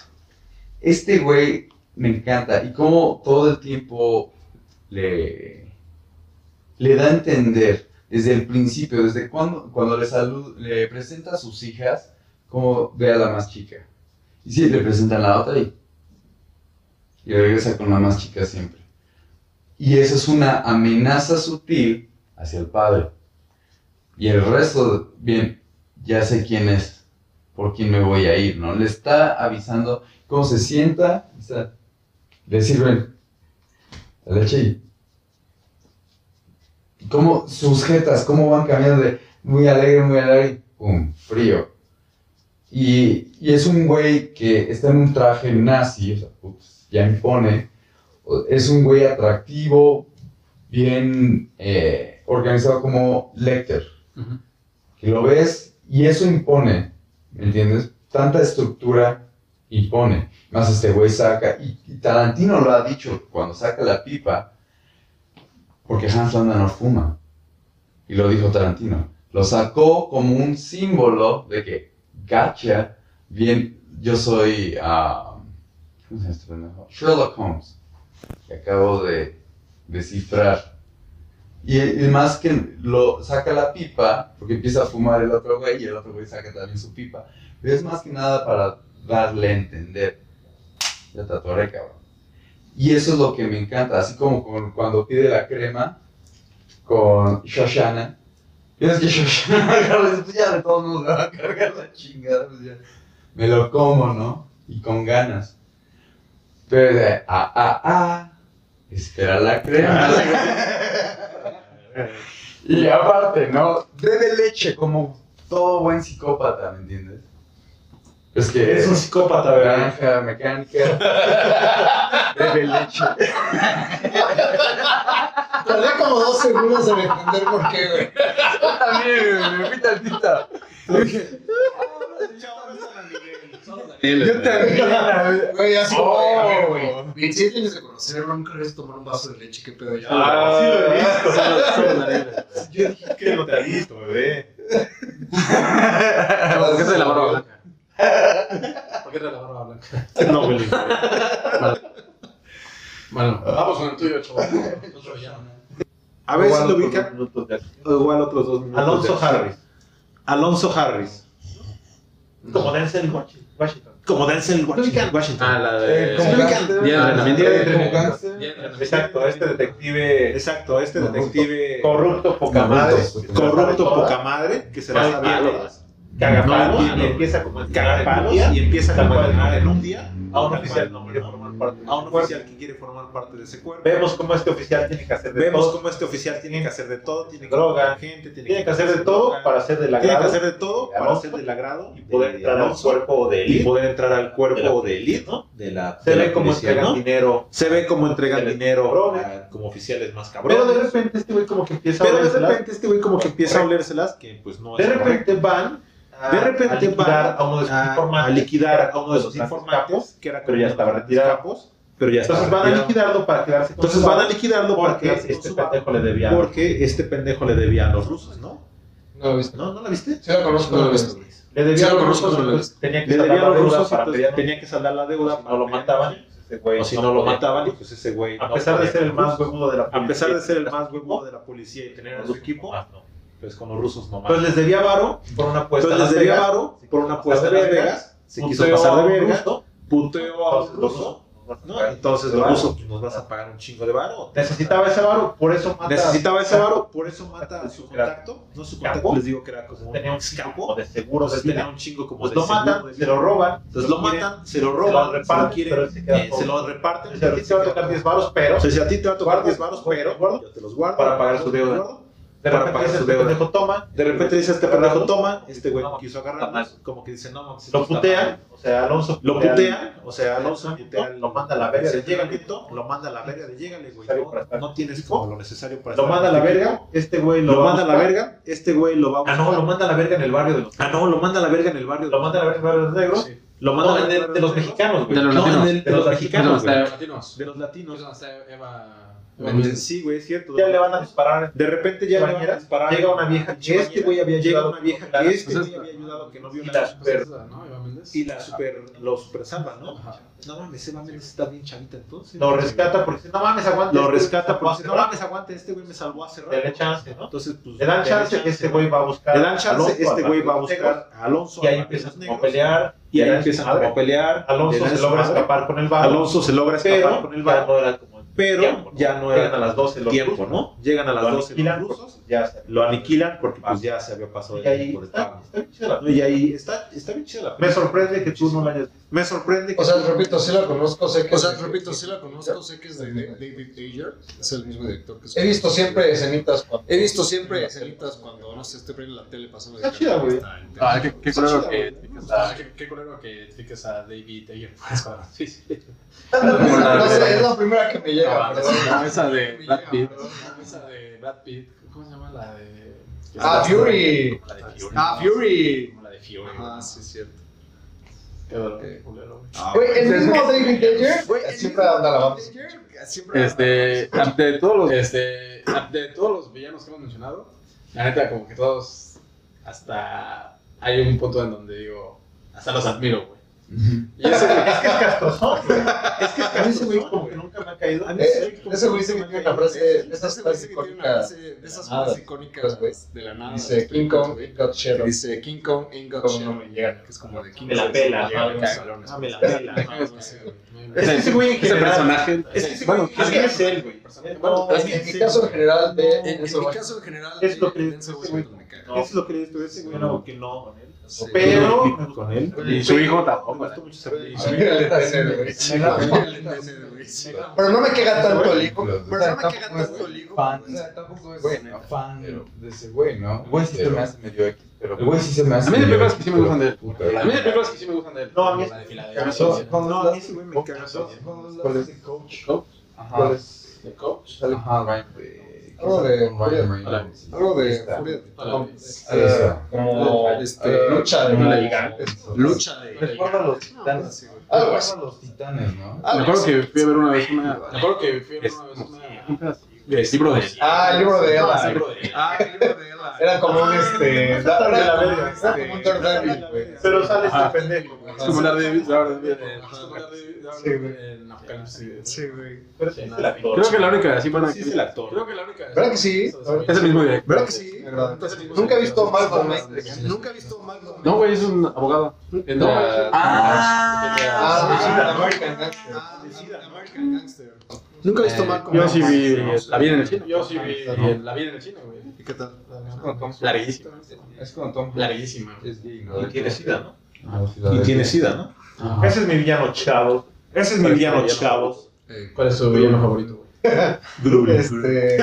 Este güey me encanta y como todo el tiempo le, le da a entender desde el principio, desde cuando, cuando le, salu- le presenta a sus hijas, como ve a la más chica. Y si le presentan la otra y, y regresa con la más chica siempre. Y eso es una amenaza sutil hacia el padre. Y el resto, bien, ya sé quién es por quién me voy a ir, ¿no? Le está avisando cómo se sienta, o sea, le sirven la leche y cómo sus jetas, cómo van cambiando de muy alegre, muy alegre, pum, frío. Y, y es un güey que está en un traje nazi, o sea, ya impone, es un güey atractivo, bien eh, organizado como Lecter que lo ves y eso impone, ¿me entiendes? Tanta estructura impone. Más este güey saca, y, Tarantino lo ha dicho cuando saca la pipa, porque Hans Landa no fuma. Y lo dijo Tarantino. Lo sacó como un símbolo de que, gacha, bien, yo soy, ah, ¿cómo se llama este? Sherlock Holmes, que acabo de descifrar. Y, más que lo saca la pipa, porque empieza a fumar el otro güey y el otro güey saca también su pipa. Pero es más que nada para darle a entender. Ya te atoré, cabrón. Y eso es lo que me encanta, así como cuando pide la crema con Shoshana. Y es que Shoshana pues ya de todos modos va a cargar la chingada, pues. Me lo como, ¿no? Y con ganas. Pero de, ah, ah, ah, espera la crema. y aparte, ¿no? Bebe leche como todo buen psicópata, ¿me entiendes? Es que Eres un psicópata, ¿verdad? mecánica. Bebe leche. Tardé como dos segundos en entender por qué, güey. También, güey, me fui tantito. Yo también. Güey, así como, Oh. güey. 27 años de conocerlo, nunca tomar un vaso de leche, qué pedo ya. Ah, sí lo he visto. Solo- solo narices, güey. Yo dije que no te he visto, bebé. ¿Por qué te la barba blanca? ¿Por qué te la barba blanca? No, güey. Bueno, vamos con el tuyo, chaval. A ver si lo. O igual otros dos minutos. Alonso Harris. Alonso Harris. Como Denzel Washington. Como Denzel Washington. Washington. Ah, la de. de Como. Exacto, este detective Exacto, este detective corrupto, poca madre. corrupto, poca madre, que se Cagapalos No, y empieza como a Cagapalos entrenar en un y día empieza como a ¿no? en un día a un oficial que quiere ¿no? formar parte de a un oficial que quiere formar parte de ese cuerpo. Vemos cómo este oficial tiene que hacer de Vemos todo. cómo este oficial tiene que hacer de todo, tiene que Droga. gente, tiene, Tiene que hacer de todo droga, para hacer del tiene que agrado hacer de todo para hacer del agrado y poder de entrar al cuerpo de y élite. poder entrar al cuerpo de élite, ¿no? De la Se ve cómo entregan ¿no? dinero. Se ve cómo entregan dinero cabrones. a- como oficiales más cabrones. Pero de repente este güey como que empieza Pero a de repente este güey como que empieza a olérselas que pues no De repente van de repente a liquidar van a uno de sus a, informantes. a liquidar a uno de sus grandes informantes que era pero ya estaba retirado. capos, pero ya Entonces van a liquidarlo para quedarse con Entonces su van a liquidarlo para porque quedarse este pendejo le debía. porque este pendejo le debía a los rusos, ¿no? No lo he visto. ¿No? ¿No la viste? Sí lo conozco, no lo he visto. Le debía Sí, a lo los rusos, no lo tenía que Le saldar debía a la los deuda tenía que saldar la deuda no lo mataban, güey o si no lo podía. mataban y pues ese güey A no pesar de ser el más huevudo de la a pesar de ser el policía, más huevo de la policía y tener a su equipo, más no. Pues con los rusos nomás. Entonces les debía varo. Por una apuesta en les debía varo por una apuesta de Las Vegas, se quiso pasar de verga, puteó a los rusos ¿no? Entonces los rusos pues, nos vas a pagar un chingo de varo. Necesitaba ese varo, por eso mata Necesitaba ese varo, por eso mata su contacto, no su contacto, les digo que era como tenía un un chingo capo, de seguros entonces tenía un chingo como Pues de lo seguro matan, se lo roban, Entonces lo matan, se lo roban, se lo reparten, se eh, se lo reparten. A ti te va a tocar 10 varos, pero si a ti te va a tocar Guarda, 10 baros, pero yo te los guardo para pagar su deuda. Guardo. de para repente pagar dice este pendejo toma, De repente dice este pendejo toma, este güey no, quiso mal. como que dice no mames, lo mal. o sea, Alonso Lo putea o sea, Alonso putea al- lo manda a la verga, se de llega lo manda a la verga de llégale, güey. Para No, no tienes como lo necesario para lo manda a la este verga, este güey Lo manda a la verga, este güey lo va a Ah, no, lo manda a la verga en el barrio de los Ah, no, lo manda a la verga en el barrio. Lo manda a la verga en el barrio de los negros. Lo No, manda a la en verga el de los mexicanos, güey. De los No, el de los mexicanos, güey. latinos. De los latinos. Sí, güey, es cierto. Ya le van a disparar. De repente ya le van a disparar. llega una vieja que este güey había Llega ayudado una vieja que este Pues güey había ayudado que no vio nada. la super- ¿no? Eva Méndez. Y la super, lo super salva, ¿no? No mames, Eva Méndez está bien chavita entonces. Lo rescata porque dice, no mames, aguante. Lo este rescata porque no va a mames, aguante, este güey me salvó hace cerrar". Le rato. dan chance, ¿no? Entonces, pues. Le dan chance, este güey va a buscar. Le dan chance, Alonso, este güey va a buscar a Alonso. Y ahí empiezan a pelear. Y ahí empiezan a pelear. Alonso se logra escapar con el barro. Alonso se logra escapar con el ya Pero ¿no? ya no era Llegan a las 12 los tiempo, rusos, ¿no? Llegan a las Lo 12 aniquilan los rusos, ya se- lo aniquilan porque pues ya se había pasado Y ahí por el está, está bien chida la No, Y ahí está, está bien chida la Me sorprende que tú no la hayas visto. Me sorprende que O sea, repito, sí la conozco, sé que. O sea, repito, sí la conozco, sé que es de de- David Ayer, es el mismo director que He visto siempre escenitas cuando. He visto siempre escenitas cuando, no sé, estoy poniendo la tele pasando de Está chida, güey. Ah, qué, culero que qué, qué culero que identifiques a David Ayer Escuadrón. Sí, sí. No sé, es la primera que me llega. Ah, la mesa de Brad Pitt. mesa de Brad Pitt. ¿Cómo se llama la de. Ah, Fury. La de Fury. Ah, Fury. Como la de Fury. Ah, sí, es cierto. Qué dolor, qué culero, güey. Ah, Güey, el mismo David siempre anda. Siempre. Este, de todos los, este, de todos los villanos que hemos mencionado, la neta, como que todos, hasta hay un punto en donde digo, hasta los admiro, güey. Y ese, es que es castrozón, güey. Es que es castrozón, como que nunca me ha caído. Eh, ese güey se tiene una frase de esas Ese güey frases sí que tiene una icónicas. frase de esas frases icónicas, güey, de la nada. Dice King Kong, Kong Que Shero. dice King Kong Como shit. no me llegan. Que es como de King Me la Kong. pela, llega a salones. Ah, me la pela. Güey. Es que ese güey en Ese general. personaje. Es que ese bueno, güey, es que es él, güey. No, En es mi caso en güey. general de En, mi güey. caso en general, Es lo que ese me caga. Eso es lo que le estuve ese güey, no, que no Sí. Pero con él. Y su hijo tampoco, Y. Pero no me queda tanto el hijo. Pero no me queda tanto el hijo. tampoco es fan de ese güey, ¿no? El güey sí se me hace medio X, pero el güey sí se me hace A mí medio películas que sí me gustan de él. A mí hay películas que sí me gustan de él. No, a mí de es- Filadelfia. No, a mí ese güey me caga. ¿Cuál es? Coach. Ajá. ¿Cuál es? ¿De Coach? Ajá, Ryan. Algo de-. Algo de. Eh, Como Este, lucha de. Lucha de. Los titanes. Algo los titanes, ¿no? Me acuerdo que fui a ver una vez una. Me acuerdo que fui a ver una vez una. Libro de. Ah, el libro de Ella. libro de. Ah, el libro de Ella. Era como un este. Era como güey. Pero sale este pendejo. güey. Es como de. Sí, güey. En Apocalipsis. Sí, güey. Pero sí es el actor. Creo que la única Sí, es el actor. Creo que la única. ¿Verdad que sí? Es el mismo director. ¿Verdad que sí? Nunca he visto. Malcolm X. Nunca he visto Malcolm. No, güey, es un abogado. No, Ah, Ah, American Gangster. Ah, American Gangster. Nunca he visto Malcolm. Yo sí vi. La vi en el cine. Yo sí vi. La vi en el cine, güey. ¿Y qué tal? Larguísima. Es como Tom Larguísima. Es gay, ¿no? Y tiene sida, Ah, ¿no? Filadelfia. Y tiene sida, ¿no? Ese es mi villano, chavos. Ese es mi villano, chavos. Eh, ¿Cuál es su villano favorito, güey? Este.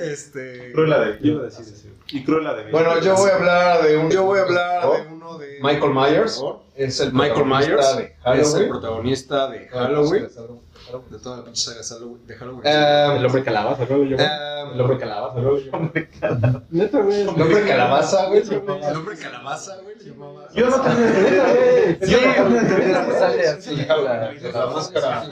Este. Cruella de Vil. Y Cruella de Vil. Bueno, yo voy a hablar de un. Yo voy a hablar de uno de. Michael Myers. Es el Michael Myers de es el protagonista de Halloween. De toda la pinche saga Halloween- de Halloween. Eh, El hombre calabaza, creo yo. Eh, El hombre calabaza, creo yo. Neta, güey. El hombre calabaza, güey. El hombre calabaza, güey. Yo no tengo idea, güey. Sí, sale así, Sí, la, máscara.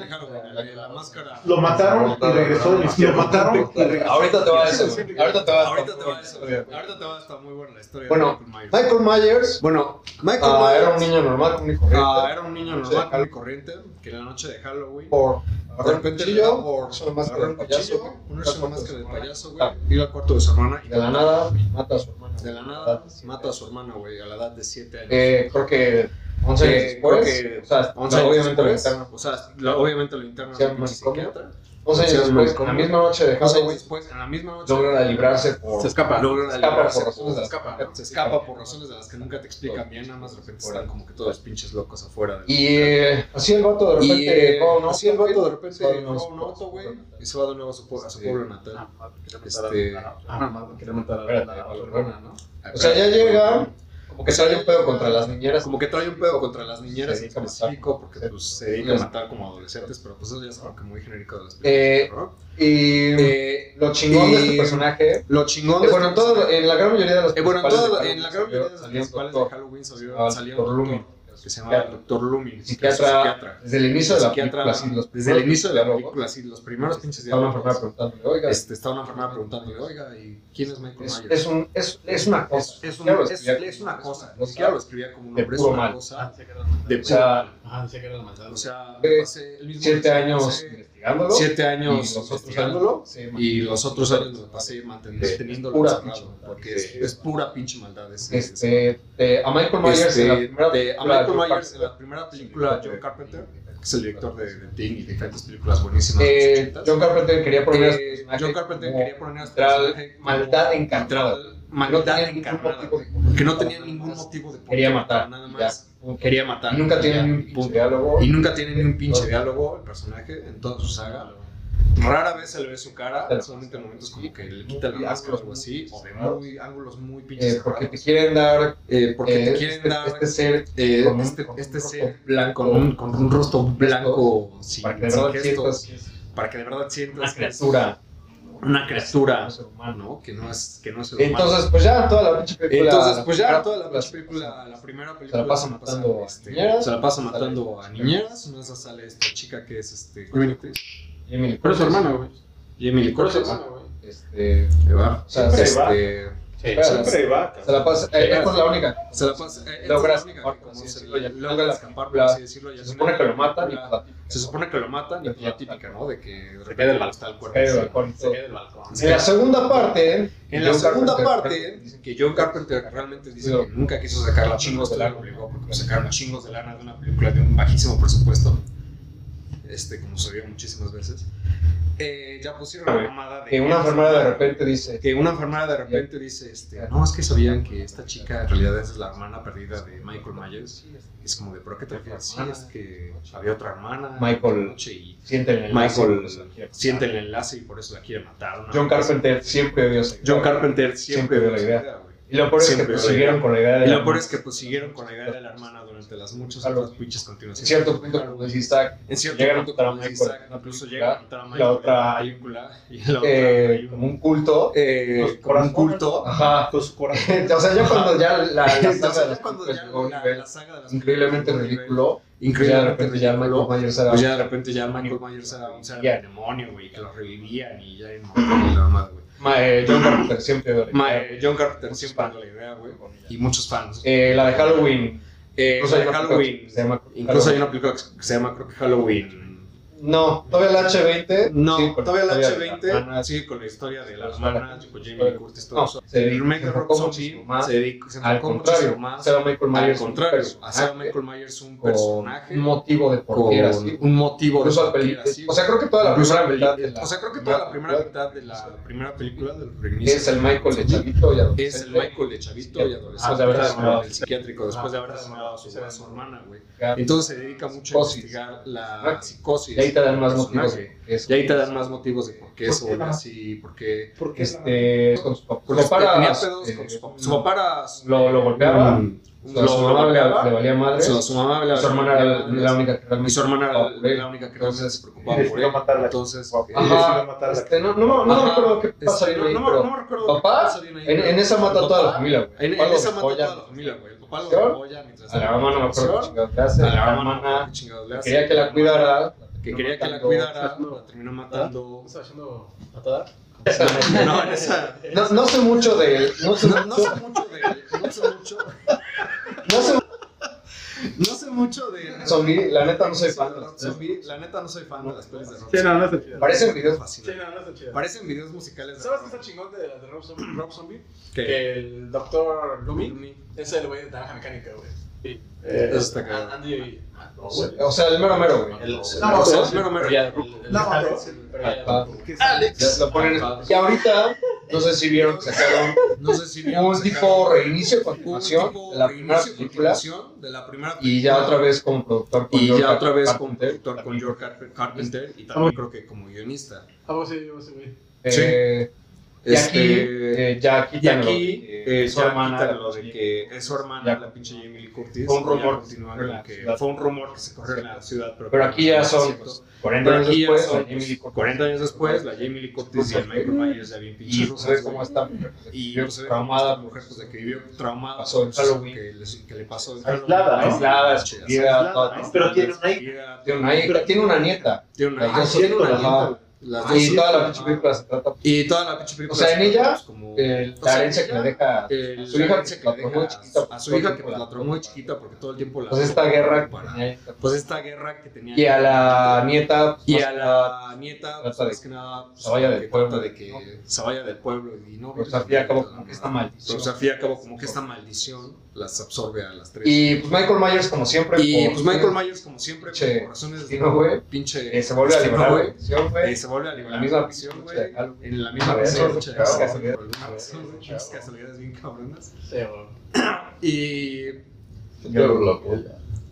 La, la máscara. Lo mataron y regresó. Lo mataron y regresó. Ahorita te va a eso, güey. Ahorita te va a Ahorita te va a eso. Ahorita te va a estar muy buena la historia Bueno, de Michael Myers. Michael Myers Bueno, Michael ah, Myers era un niño normal, común y corriente. ah, era un niño normal, común y corriente, que en la noche de Halloween Por de repente le da por una máscara un payaso, cuchillo, una máscara de payaso, güey, Ah. ir al cuarto de su hermana y de la nada mata a su hermano. de la nada mata a su hermana, güey, a la edad de 7 años. Eh, creo que 11 años después, o sea, 11 años obviamente lo internan. o sea, obviamente lo internan Se en psiquiatra. 11 Sí, años es después, manicomio. la misma noche de 11 años después, en la misma noche. logran librarse por... Se escapa. Logran escapa librarse por razones de Se escapa. Se escapa por razones de las que nunca te explican bien, nada más de repente están como que todos pinches locos afuera. del- Y eh, así el vato de repente... Eh, así el vato de repente se va de roba nuevo un a su auto, güey, pueblo. y se va de nuevo a su, pueblo natal. Este. Este- Ah, quería matar a la-. O sea, ya llega, como que sale un pedo contra las niñeras. Como que trae un pedo contra las niñeras en específico, porque pues, se dedica a matar como adolescentes, pero pues eso ya es como que muy genérico de las Eh, películas. terror. Y Eh, lo chingón de y- este personaje... lo chingón eh, de bueno, en, este todo, en la gran mayoría de los Eh, bueno, en, la gran mayoría de los salió principales de Halloween salió, Ah, doctor que se llama Dr. Loomis, que es Psiquiatra, psiquiatra. Desde el inicio de la Psiquiatra, película, sí, los desde el inicio de la película, sí, los primeros pinches Está una enfermera preguntándole, oiga, Este, está una enfermera preguntándole, oiga, ¿y quién es Michael es, Myers? es, un, es, es una cosa. Es, es, un- es- es una cosa, ni siquiera lo escribía como un de nombre, es una mal. cosa de O sea, mal. Ajá, decía que era la maldad. O sea, pasé el mismo siete años investigándolo. siete y años los otros investigándolo, y los otros años me lo pasé manteniendo, Es teniéndolo pura encerrado, pinche maldad. porque es, pura pinche maldad. Este, a Michael Myers Este, en la primera Michael John Myers en la Carpenter, primera película John Carpenter, que es el director de, de Thing y diferentes películas buenísimas de eh, los 80s. John Carpenter quería poner Eh, John Carpenter quería poner a como maldad No maldad ningún encarnada, de- que no tenía ningún motivo de Quería matar, nada ya. más quería matar Y nunca tiene ya, ni un pinche diálogo. y nunca tiene ni un pinche No. diálogo el personaje en toda su saga rara vez se le ve su cara Pero- solamente en momentos como que le quita la máscara o algo así o de muy ángulos muy eh, pinches porque te quieren dar Eh, porque eh, te quieren este, dar este ser eh, con un- este, este ser blanco, con un, con un rostro blanco sin, para que de sin verdad gestos, sientas para que de verdad sientas una criatura, una criatura ser humano. ¿no? que no es que no es humano. Entonces, pues ya toda la película. Entonces, pues ya toda la película, la primera película Se la pasa matando a este, niñeras. se la pasa matando a niñeras, una de esas sale esta chica que es este Jamie Lee Pero es su Curtis, hermano, güey. Jamie Lee Pero es su Curtis. hermano, güey. Este, Ahí va. o sea, Siempre este, va. Sí. Siempre va. Se la pasa. eh, esta es la única. Se la pasa. eh, Logra es la única escapar, como se- logra la escapar, por así decirlo. Se supone que lo matan y. Se supone que lo matan y Es la típica. ¿no? De que balcón. está el balcón Se queda del balcón. En la segunda parte. En la segunda parte, que John Carpenter realmente dice que nunca quiso sacar la chingos de lana. porque pues, sacaron chingos de lana de una película de un bajísimo presupuesto, este, como se vio muchísimas veces. Eh, ya pusieron la mamada de Que una enfermera de repente dice. que una enfermera de repente dice, este, no, es que sabían que esta chica en realidad es la hermana perdida de Michael Myers. Es como de, ¿pero qué te refieres? Sí, es que había otra hermana. Michael- noche y Siente el Michael enlace, pues, siente el enlace y por eso la quiere matar. John. Carpenter siempre idea. John Carpenter Siempre dio la idea. Y lo peor es que pues, siguieron con la idea de. Y la lo peor hermana. es que pues siguieron con la idea de la hermana durante las muchas Claro. otras pinches En continuaciones. cierto punto, como decís, está En cierto llegan punto, Isaac, en incluso llega a la otra- película y la otra eh, un- como un culto. eh, Los como un culto. Ajá. Con su corazón. o sea, ya cuando ya la, la Entonces, saga de ya las cuando películas ya llegó a un la- nivel la saga de las increíblemente ridículo, pues ya de repente ya Michael ridículo, Myers era. Pues ya de repente ya Michael Myers era un ser Ya. del demonio, güey, que lo revivían y ya y mamada, güey. Ma- eh, John Carpenter siempre la Ma- eh, John Carpenter Muchos siempre fans. dio la idea, güey, y muchos fans. Eh, la de Halloween. Eh, incluso hay la de una película Halloween, que se llama incluso hay una película que se llama, creo que Halloween. No, todavía el H20. No, sí, todavía de H20 la hermana, sigue con la historia de la Los hermana, hermanos. con Jamie Lee Curtis, todo No, eso. se el enfocó Zombie muchísimo más se enfocó contrario, muchísimo más. Michael Myers Al contrario, hacer a personaje Michael Myers un con personaje un motivo de por qué era así. un motivo de Incluso por qué peli- era así, o sea, creo que toda la primera mitad de la O sea, creo que toda la primera mitad de la primera película del reinicio es el Michael de Chavito y adolescente. es el Michael de chavito y adolescente Después de haber en asesinado. el psiquiátrico después de haber Ah, asesinado a su, hermana, güey. Entonces se dedica mucho a investigar la Ah, psicosis. Y ahí te dan más motivos. de por qué es- Y ahí te dan más motivos de por qué ¿Por la- así, porque ¿Por qué Este, con su papá. porque Su papá tenía era, pedos eh, con su papá. Su papá Lo- lo golpeaba. lo- su lo mamá le, le valía madre. Su, su mamá le su hermana era la, la única que y realmente. su hermana era él. la única que realmente se preocupaba Y por él. matarla. Entonces, Ajá. eh, Ajá. matarla. Este, no, no, no, no me acuerdo qué Este, no, ahí, no, me- pero no me recuerdo papá, en, en esa mata a toda la familia, güey. En, en esa mata apoya. toda la familia, güey. El papá lo apoya mientras A la mamá no me acuerdo qué chingados le hace. A A la la mamá no me acuerdo qué chingados le hace. quería que la cuidara. Que quería que la matando- cuidara, la terminó matando. ¿No estaba haciendo patada? No, en esa. No, no sé mucho de él. No sé No, no mucho. sé mucho de él. No sé mucho. No sé No sé mucho de él. zombie. La neta no soy fan. de Rob las- Zombie, La neta no soy fan de las pelis de Rob Sí, no, Zombie. no está chido. Parecen videos. Sí, no, no está chido. Parecen videos musicales de ¿Sabes qué está chingón de de Rob Zombie? Rob Zombie? Que Que el doctor Loomis es el güey de Naranja Mecánica, güey. Sí. Eh, Eso está cagado. Andy. ah, no, O sea, el mero mero, güey. El, No, o sea, es mero mero. ya, el- el- No, el- Alex. Ah, Alex. Lo ponen. Y ahorita, no sé si vieron que sacaron No sé si vieron un tipo reinicio, un continuación tipo de la primera reinicio, película. continuación de la primera Y ya otra vez como productor con Y George ya otra vez como Carpenter. productor con George Carp- Carpenter y también creo que como guionista. Ah, vos sí, vos sí, güey. Eh, Y aquí, Este, eh, ya y aquí de que eh, su ya hermana quitan la lo de pinche- que es su hermana, Ya. la pinche Jamie Lee Curtis. Fue un y rumor que se corrió en la ciudad. fue un rumor que se corrió en la ciudad, pero, Pero aquí ya son cierto. pues, 40 Pero años después. son, la Jamie Lee pues, Curtis. 40 años después, la Jamie Lee Curtis y el Michael Myers ya bien Y pinches pues, ve rusos, cómo está Y pues, traumada, mujer pues, de que vivió traumada. Pasó en pues, Halloween. Que, le pasó en Aislada, aislada. Pero tiene una hija. Tiene una tiene. Tiene nieta. Y toda la pinche película se trata Y toda la pinche película. O sea, en se ella, pues, como- o la herencia que le deja el- su hija, que la tomó muy chiquita. a su hija que la tomó muy chiquita porque todo el tiempo la Pues esta guerra para- que tenía- pues esta guerra que tenía Y a la nieta, pues, y a la nieta pues, más que nada pues, se vaya del pueblo, de que ¿no? se vaya del pueblo y no como que esta maldición. al cabo como que esta maldición las absorbe a las tres Y pues Michael Myers, como siempre, Y, por- pues Michael Myers como siempre Pinche por razones destino, güey. pinche eh, se vuelve a liberar güey. de Eh, se vuelve a liberar la misma de prisión, güey. de. En la misma prisión, de casualidades bien cabronas. Sí, güey. Y Yo lo apoyo.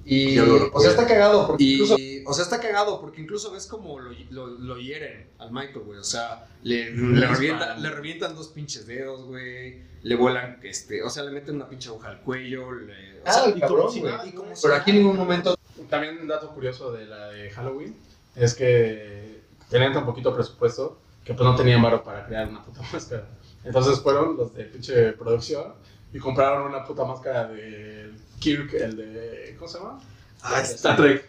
Y, o sea, está cagado porque Y, incluso o sea, está cagado porque incluso ves como lo, lo, lo hieren al Michael, güey. O sea, le, le, revienta- le revientan dos pinches dedos, güey. Le vuelan, este, o sea, le meten una pinche aguja al cuello. Le, o Ah, sea, el y cabrón, güey. Pero aquí en ningún momento También un dato curioso de la de Halloween es que tenían tan poquito presupuesto que pues no tenían varo para crear una puta máscara. Entonces fueron los de pinche producción y compraron una puta máscara de Kirk, el de... ¿Cómo se llama? Ah, Star Trek.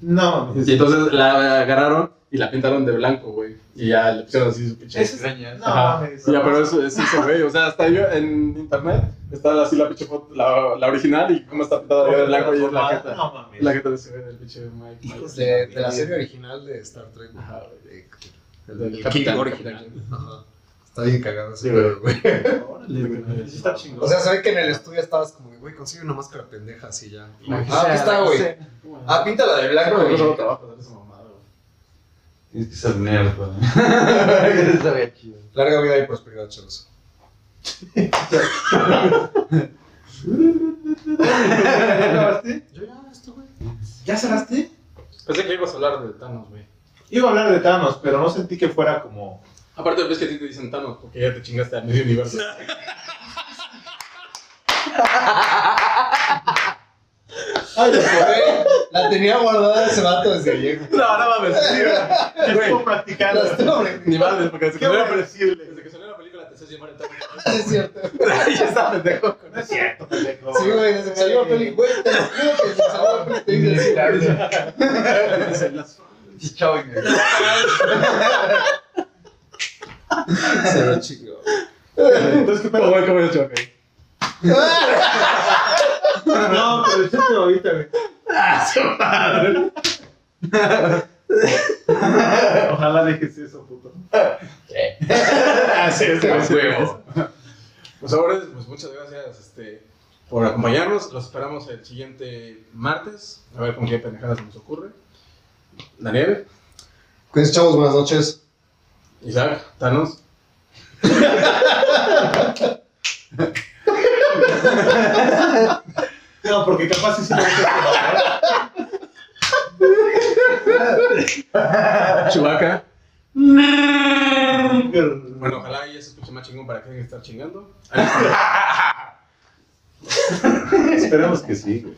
No, Y entonces la agarraron y la pintaron de blanco, güey. Y ya le pusieron así su pinche. Es- no mames. Ya, pero eso es eso, güey. O sea, hasta yo en internet está así la pinche foto, la, la original y cómo está pintada de blanco y es la jeta. No mames. La jeta de ese güey del pinche Mike. Mike. De, de la serie original de Star Trek, güey. Ajá, De- El El, Capitán, original. Ajá. Está bien cagado ese Sí, pedo, güey. Órale, güey. Sí está chingón. O sea, se ve que en el estudio estabas como, de, güey, consigue una máscara pendeja así ya. Ah, aquí está, güey. Ah, píntala de blanco, Claro, no güey. trabajo de esa mamada, güey. Tienes que ser nerd, güey. Eso estaría chido. Larga vida y prosperidad, chavos. ¿Ya acabaste? Yo ya, esto, güey. ¿Ya cerraste? Pensé que ibas a hablar de Thanos, güey. Iba a hablar de Thanos, pero no sentí que fuera como. Aparte, ves que a ti te dicen Thanos porque ya te chingaste al medio universo. Ay, la tenía guardada ese vato desde ayer. No, no mames. sí, güey. Estuvo practicando. La estuvo Ni porque desde que salió la película- desde que salió la película te sé llamar el Thanos. Es cierto. Ya está pendejo. No es cierto, pendejo. Sí, güey, desde que salió la peli, güey, te lo juro que desde que salió la peli te dije así, güey. Chavo, güey. Se lo chingó. Entonces, ¿qué pedo? ¿cómo es choque? No, pero échate ahorita, güey. Ojalá dejes eso, puto. Así es, huevo. Pues ahora, pues muchas gracias este, por acompañarnos. Los esperamos el siguiente martes. A ver con qué pendejadas nos ocurre. Daniel, Cuídense, chavos, buenas noches. Isaac, Thanos. No, porque capaz sí se lo Chubaca. Bueno, Bueno, ojalá ya se escuche más chingón para que dejen de estar chingando. Esperemos que sí, güey.